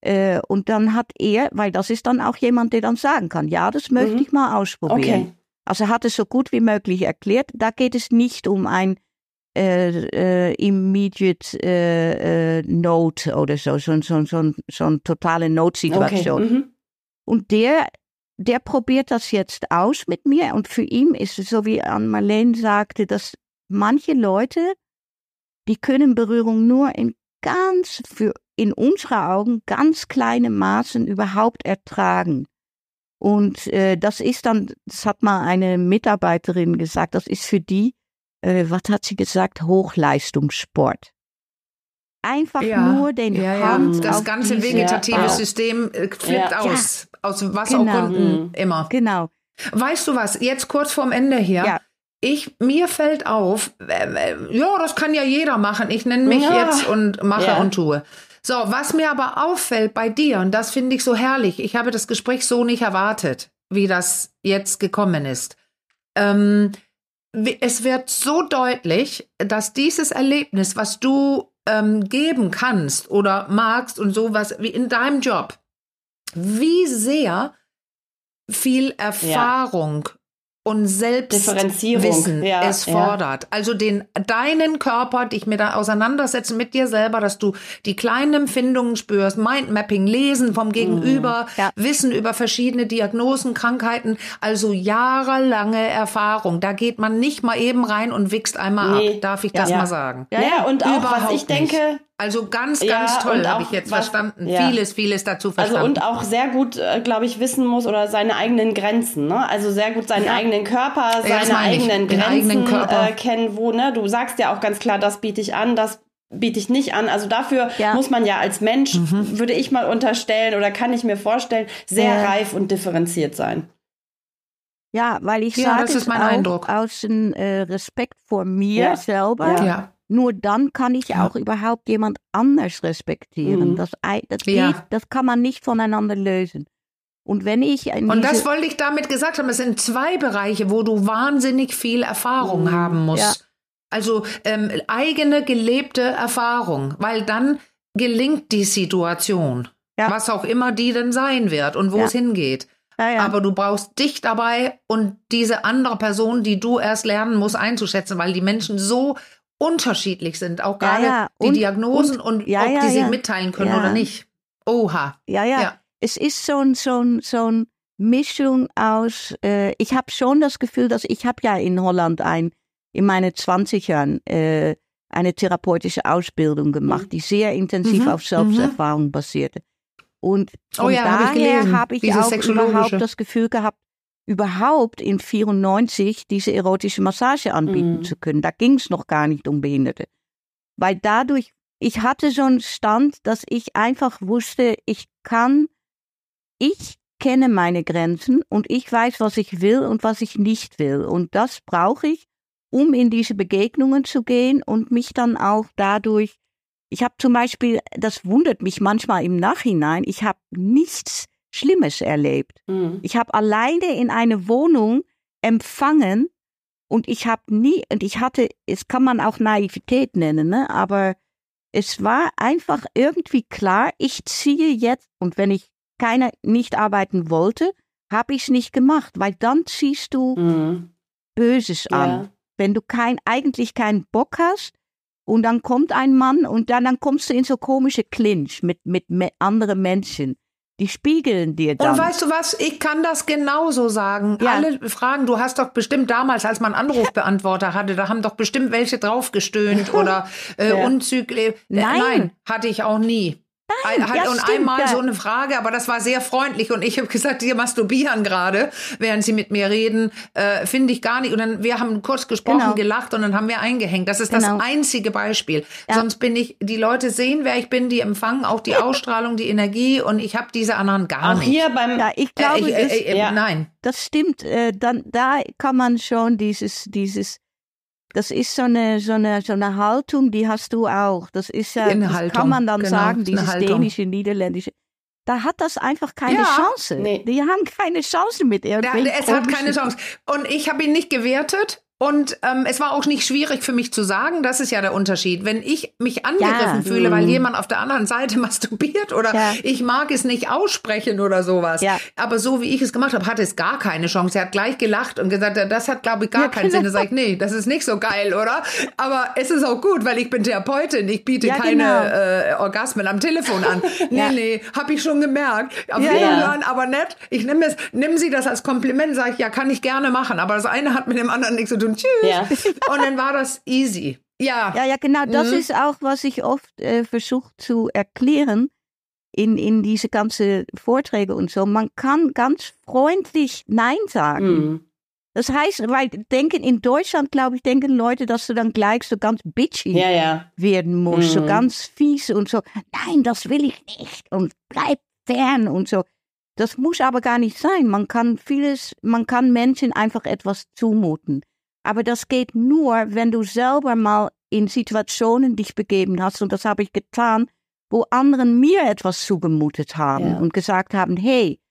äh, und dann hat er, weil das ist dann auch jemand, der dann sagen kann, ja, das möchte mhm. ich mal ausprobieren. Okay. Also er hat es so gut wie möglich erklärt. Da geht es nicht um ein äh, äh, immediate äh, äh, Note oder so, so, so, so, so eine totale Notsituation. Okay. Mhm. Und der der probiert das jetzt aus mit mir und für ihn ist es so, wie Anne Marlene sagte, dass manche Leute, die können Berührung nur in ganz, für in unserer Augen ganz kleine Maßen überhaupt ertragen. Und äh, das ist dann, das hat mal eine Mitarbeiterin gesagt, das ist für die, äh, was hat sie gesagt, Hochleistungssport. Einfach ja, nur den ja, Hand ja. Das ganze vegetative ja, System äh, flippt aus, aus was genau. auch Gründen mhm. immer. Genau. Weißt du was, jetzt kurz vorm Ende hier. Ja. Ich, mir fällt auf, äh, ja, das kann ja jeder machen. Ich nenne mich jetzt und mache und tue. So, was mir aber auffällt bei dir, und das finde ich so herrlich, ich habe das Gespräch so nicht erwartet, wie das jetzt gekommen ist. Ähm, es wird so deutlich, dass dieses Erlebnis, was du ähm, geben kannst oder magst und sowas wie in deinem Job, wie sehr viel Erfahrung und Selbstwissen ja, es fordert. Ja. Also den deinen Körper, dich mit da auseinandersetzen mit dir selber, dass du die kleinen Empfindungen spürst, Mindmapping, Lesen vom Gegenüber, mhm, ja. Wissen über verschiedene Diagnosen, Krankheiten, also jahrelange Erfahrung. Da geht man nicht mal eben rein und wichst einmal nee. ab, darf ich das mal sagen? Ja, ja, und auch Überhaupt was ich denke, also ganz, ganz ja, toll, habe ich jetzt was, verstanden. Ja. Vieles, vieles dazu verstanden. Also und auch sehr gut, äh, glaube ich, wissen muss oder seine eigenen Grenzen. Ne? Also sehr gut seinen ja. eigenen Körper, seine eigenen Grenzen eigenen Körper. Äh, kennen, wo, ne? Du sagst ja auch ganz klar, das biete ich an, das biete ich nicht an. Also dafür muss man ja als Mensch, mhm. würde ich mal unterstellen oder kann ich mir vorstellen, sehr reif und differenziert sein. Ja, weil ich sage das ist mein auch Eindruck. aus dem äh, Respekt vor mir selber. Ja nur dann kann ich ja. auch überhaupt jemand anders respektieren. Mhm. Das, das, geht, ja. das kann man nicht voneinander lösen. Und wenn ich und das wollte ich damit gesagt haben, es sind zwei Bereiche, wo du wahnsinnig viel Erfahrung mhm. haben musst. Ja. Also ähm, eigene gelebte Erfahrung, weil dann gelingt die Situation, ja. was auch immer die denn sein wird und wo ja. es hingeht. Aber du brauchst dich dabei und diese andere Person, die du erst lernen musst einzuschätzen, weil die Menschen so unterschiedlich sind, auch gerade ja, ja. und, die Diagnosen und, und ja, ob die sie mitteilen können oder nicht. Oha. Ja, ja. Es ist so ein, so ein, so ein Mischung aus, äh, ich habe schon das Gefühl, dass ich habe ja in Holland ein, in meinen 20 Jahren äh, eine therapeutische Ausbildung gemacht, mhm. die sehr intensiv mhm. auf Selbsterfahrung mhm. basierte. Und oh von oh ja, daher habe ich, hab ich auch überhaupt das Gefühl gehabt, überhaupt in 94 diese erotische Massage anbieten mhm. zu können. Da ging es noch gar nicht um Behinderte. Weil dadurch, ich hatte so einen Stand, dass ich einfach wusste, ich kann, ich kenne meine Grenzen und ich weiß, was ich will und was ich nicht will. Und das brauche ich, um in diese Begegnungen zu gehen und mich dann auch dadurch, ich habe zum Beispiel, das wundert mich manchmal im Nachhinein, ich habe nichts Schlimmes erlebt. Mhm. Ich habe alleine in eine Wohnung empfangen und ich habe nie, und ich hatte, es kann man auch Naivität nennen, ne? aber es war einfach irgendwie klar, ich ziehe jetzt, und wenn ich keine, nicht arbeiten wollte, habe ich es nicht gemacht, weil dann ziehst du mhm. Böses an. Ja. Wenn du kein, eigentlich keinen Bock hast, und dann kommt ein Mann und dann, dann kommst du in so komische Clinch mit, mit me anderen Menschen. Die spiegeln dir dann. Und weißt du was? Ich kann das genauso sagen. Ja. Alle Fragen, du hast doch bestimmt damals, als man Anrufbeantworter hatte, da haben doch bestimmt welche draufgestöhnt oder äh, ja. unzüglich. Äh, nein. Nein, hatte ich auch nie. Nein, halt, ja, und stimmt, einmal ja. so eine Frage, aber das war sehr freundlich und ich habe gesagt, die masturbieren gerade, während sie mit mir reden, äh, finde ich gar nicht. Und dann wir haben kurz gesprochen, genau. gelacht und dann haben wir eingehängt. Das ist genau. das einzige Beispiel. Ja. Sonst bin ich, die Leute sehen, wer ich bin, die empfangen auch die Ausstrahlung, die Energie und ich habe diese anderen gar auch nicht. Hier beim, ja, ich glaube, äh, ich, äh, äh, nein, das stimmt. Äh, dann da kann man schon dieses dieses das ist so eine, so, eine, so eine Haltung, die hast du auch. Das ist ja, das kann man dann genau, sagen, dieses dänische, niederländische. Da hat das einfach keine ja, Chance. Nee. Die haben keine Chance mit irgendwie. Ja, es hat keine Chance. Und ich habe ihn nicht gewertet. Und ähm, es war auch nicht schwierig für mich zu sagen, das ist ja der Unterschied. Wenn ich mich angegriffen ja. fühle, weil mhm. jemand auf der anderen Seite masturbiert oder ja. ich mag es nicht aussprechen oder sowas. Ja. Aber so wie ich es gemacht habe, hatte es gar keine Chance. Er hat gleich gelacht und gesagt, das hat, glaube ich, gar keinen Sinn. Da sage ich, nee, das ist nicht so geil, oder? Aber es ist auch gut, weil ich bin Therapeutin. Ich biete keine genau. äh, Orgasmen am Telefon an. Nee, nee, habe ich schon gemerkt. Auf ja, hören, aber nett. Ich nehme es, nimm Sie das als Kompliment, sage ich, ja, kann ich gerne machen. Aber das eine hat mit dem anderen nichts zu tun und tschüss. Ja. Und dann war das easy. Ja. Ja, ja, genau. Das mhm. ist auch, was ich oft äh, versuche zu erklären in, in diese ganzen Vorträge und so. Man kann ganz freundlich Nein sagen. Mhm. Das heißt, weil denken in Deutschland, glaube ich, denken Leute, dass du dann gleich so ganz bitchy ja, ja. werden musst, mhm. so ganz fies und so. Nein, das will ich nicht und bleib fern und so. Das muss aber gar nicht sein. Man kann vieles, man kann Menschen einfach etwas zumuten. Aber das geht nur, wenn du selber mal in Situationen dich begeben hast. Und das habe ich getan, wo anderen mir etwas zugemutet haben ja. und gesagt haben, hey,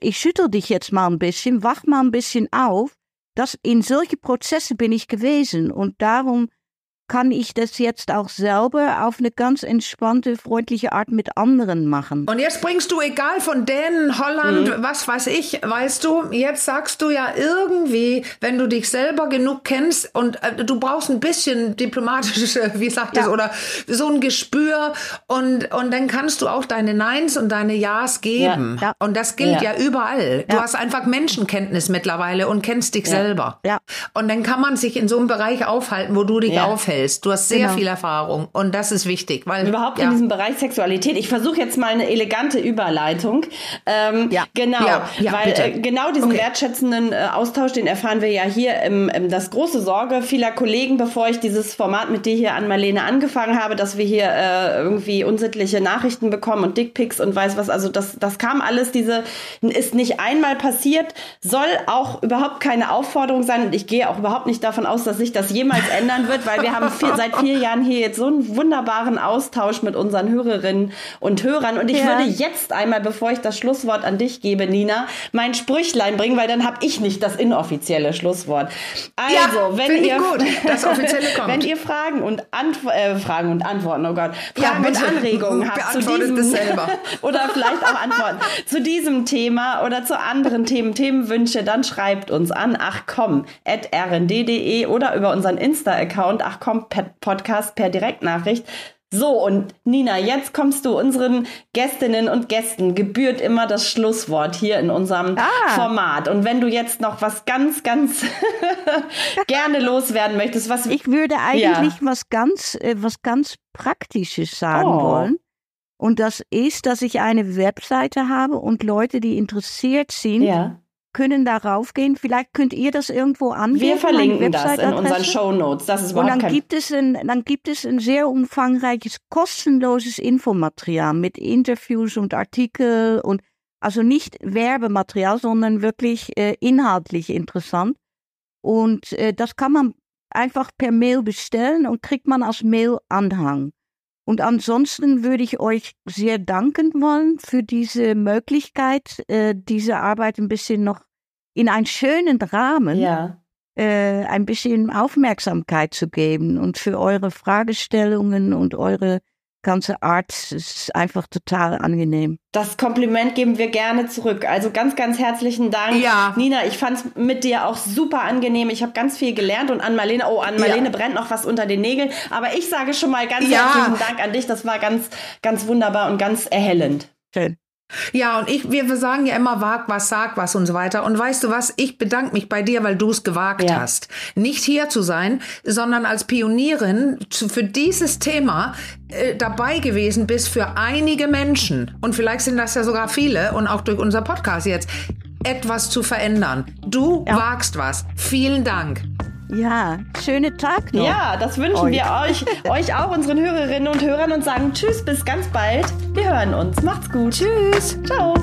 ich schüttel dich jetzt mal ein bisschen, wach mal ein bisschen auf. Das, in solche Prozesse bin ich gewesen und darum kann ich das jetzt auch selber auf eine ganz entspannte, freundliche Art mit anderen machen. Und jetzt bringst du, egal von Dänen, Holland, mhm. was weiß ich, weißt du, jetzt sagst du ja irgendwie, wenn du dich selber genug kennst und äh, du brauchst ein bisschen diplomatische, wie sagt ja. das, oder so ein Gespür und, und dann kannst du auch deine Neins und deine Ja's geben. Ja. Ja. Und das gilt ja, überall. Du hast einfach Menschenkenntnis mittlerweile und kennst dich selber. Ja. Und dann kann man sich in so einem Bereich aufhalten, wo du dich aufhältst hältst. Du hast sehr genau. viel Erfahrung und das ist wichtig. Weil, Überhaupt ja. in diesem Bereich Sexualität. Ich versuche jetzt mal eine elegante Überleitung. Ähm, ja. Genau, ja. Ja, weil äh, genau diesen okay. wertschätzenden äh, Austausch, den erfahren wir ja hier im, im das große Sorge vieler Kollegen, bevor ich dieses Format mit dir hier an Marlene angefangen habe, dass wir hier äh, irgendwie unsittliche Nachrichten bekommen und Dickpics und weiß was. Also das, das kam alles, diese ist nicht einmal passiert, soll auch überhaupt keine Aufforderung sein und ich gehe auch überhaupt nicht davon aus, dass sich das jemals ändern wird, weil wir haben haben vier, seit vier Jahren hier jetzt so einen wunderbaren Austausch mit unseren Hörerinnen und Hörern. Und ich ja. würde jetzt einmal, bevor ich das Schlusswort an dich gebe, Nina, mein Sprüchlein bringen, weil dann habe ich nicht das inoffizielle Schlusswort. Also, ja, wenn ihr das offizielle kommt. wenn ihr Fragen und Antw äh, Fragen und Antworten, oh Gott, Fragen ja, und Anregungen habt zu diesem oder vielleicht auch Antworten zu diesem Thema oder zu anderen Themen, Themenwünsche, dann schreibt uns an ach komm at rnd.de oder über unseren Insta-Account ach komm Podcast per Direktnachricht. So, und Nina, jetzt kommst du unseren Gästinnen und Gästen, gebührt immer das Schlusswort hier in unserem ah. Format. Und wenn du jetzt noch was ganz, ganz gerne loswerden möchtest, was. Ich würde eigentlich ja. was ganz, äh, was ganz Praktisches sagen oh. wollen. Und das ist, dass ich eine Webseite habe und Leute, die interessiert sind, ja können darauf gehen. Vielleicht könnt ihr das irgendwo angeben. Wir verlinken das in unseren Show Notes. Das ist Und dann gibt es ein, dann gibt es ein sehr umfangreiches kostenloses Infomaterial mit Interviews und Artikel und also nicht Werbematerial, sondern wirklich äh, inhaltlich interessant. Und äh, das kann man einfach per Mail bestellen und kriegt man als Mail-Anhang. Und ansonsten würde ich euch sehr danken wollen für diese Möglichkeit, äh, diese Arbeit ein bisschen noch in einen schönen Rahmen ja. äh, ein bisschen Aufmerksamkeit zu geben und für eure Fragestellungen und eure ganze Art ist einfach total angenehm. Das Kompliment geben wir gerne zurück. Also ganz, ganz herzlichen Dank. Ja. Nina, ich fand es mit dir auch super angenehm. Ich habe ganz viel gelernt und an Marlene, oh, an Marlene ja. brennt noch was unter den Nägeln. Aber ich sage schon mal ganz ja. herzlichen Dank an dich. Das war ganz, ganz wunderbar und ganz erhellend. Schön. Ja, und ich, wir sagen ja immer, wag was, sag was und so weiter. Und weißt du was? Ich bedanke mich bei dir, weil du es gewagt ja. hast. Nicht hier zu sein, sondern als Pionierin zu, für dieses Thema äh, dabei gewesen bist für einige Menschen. Und vielleicht sind das ja sogar viele und auch durch unser Podcast jetzt etwas zu verändern. Du ja. wagst was. Vielen Dank. Ja, schönen Tag noch. Ja, das wünschen euch. wir euch, euch auch, unseren Hörerinnen und Hörern und sagen Tschüss, bis ganz bald. Wir hören uns. Macht's gut. Tschüss. Ciao.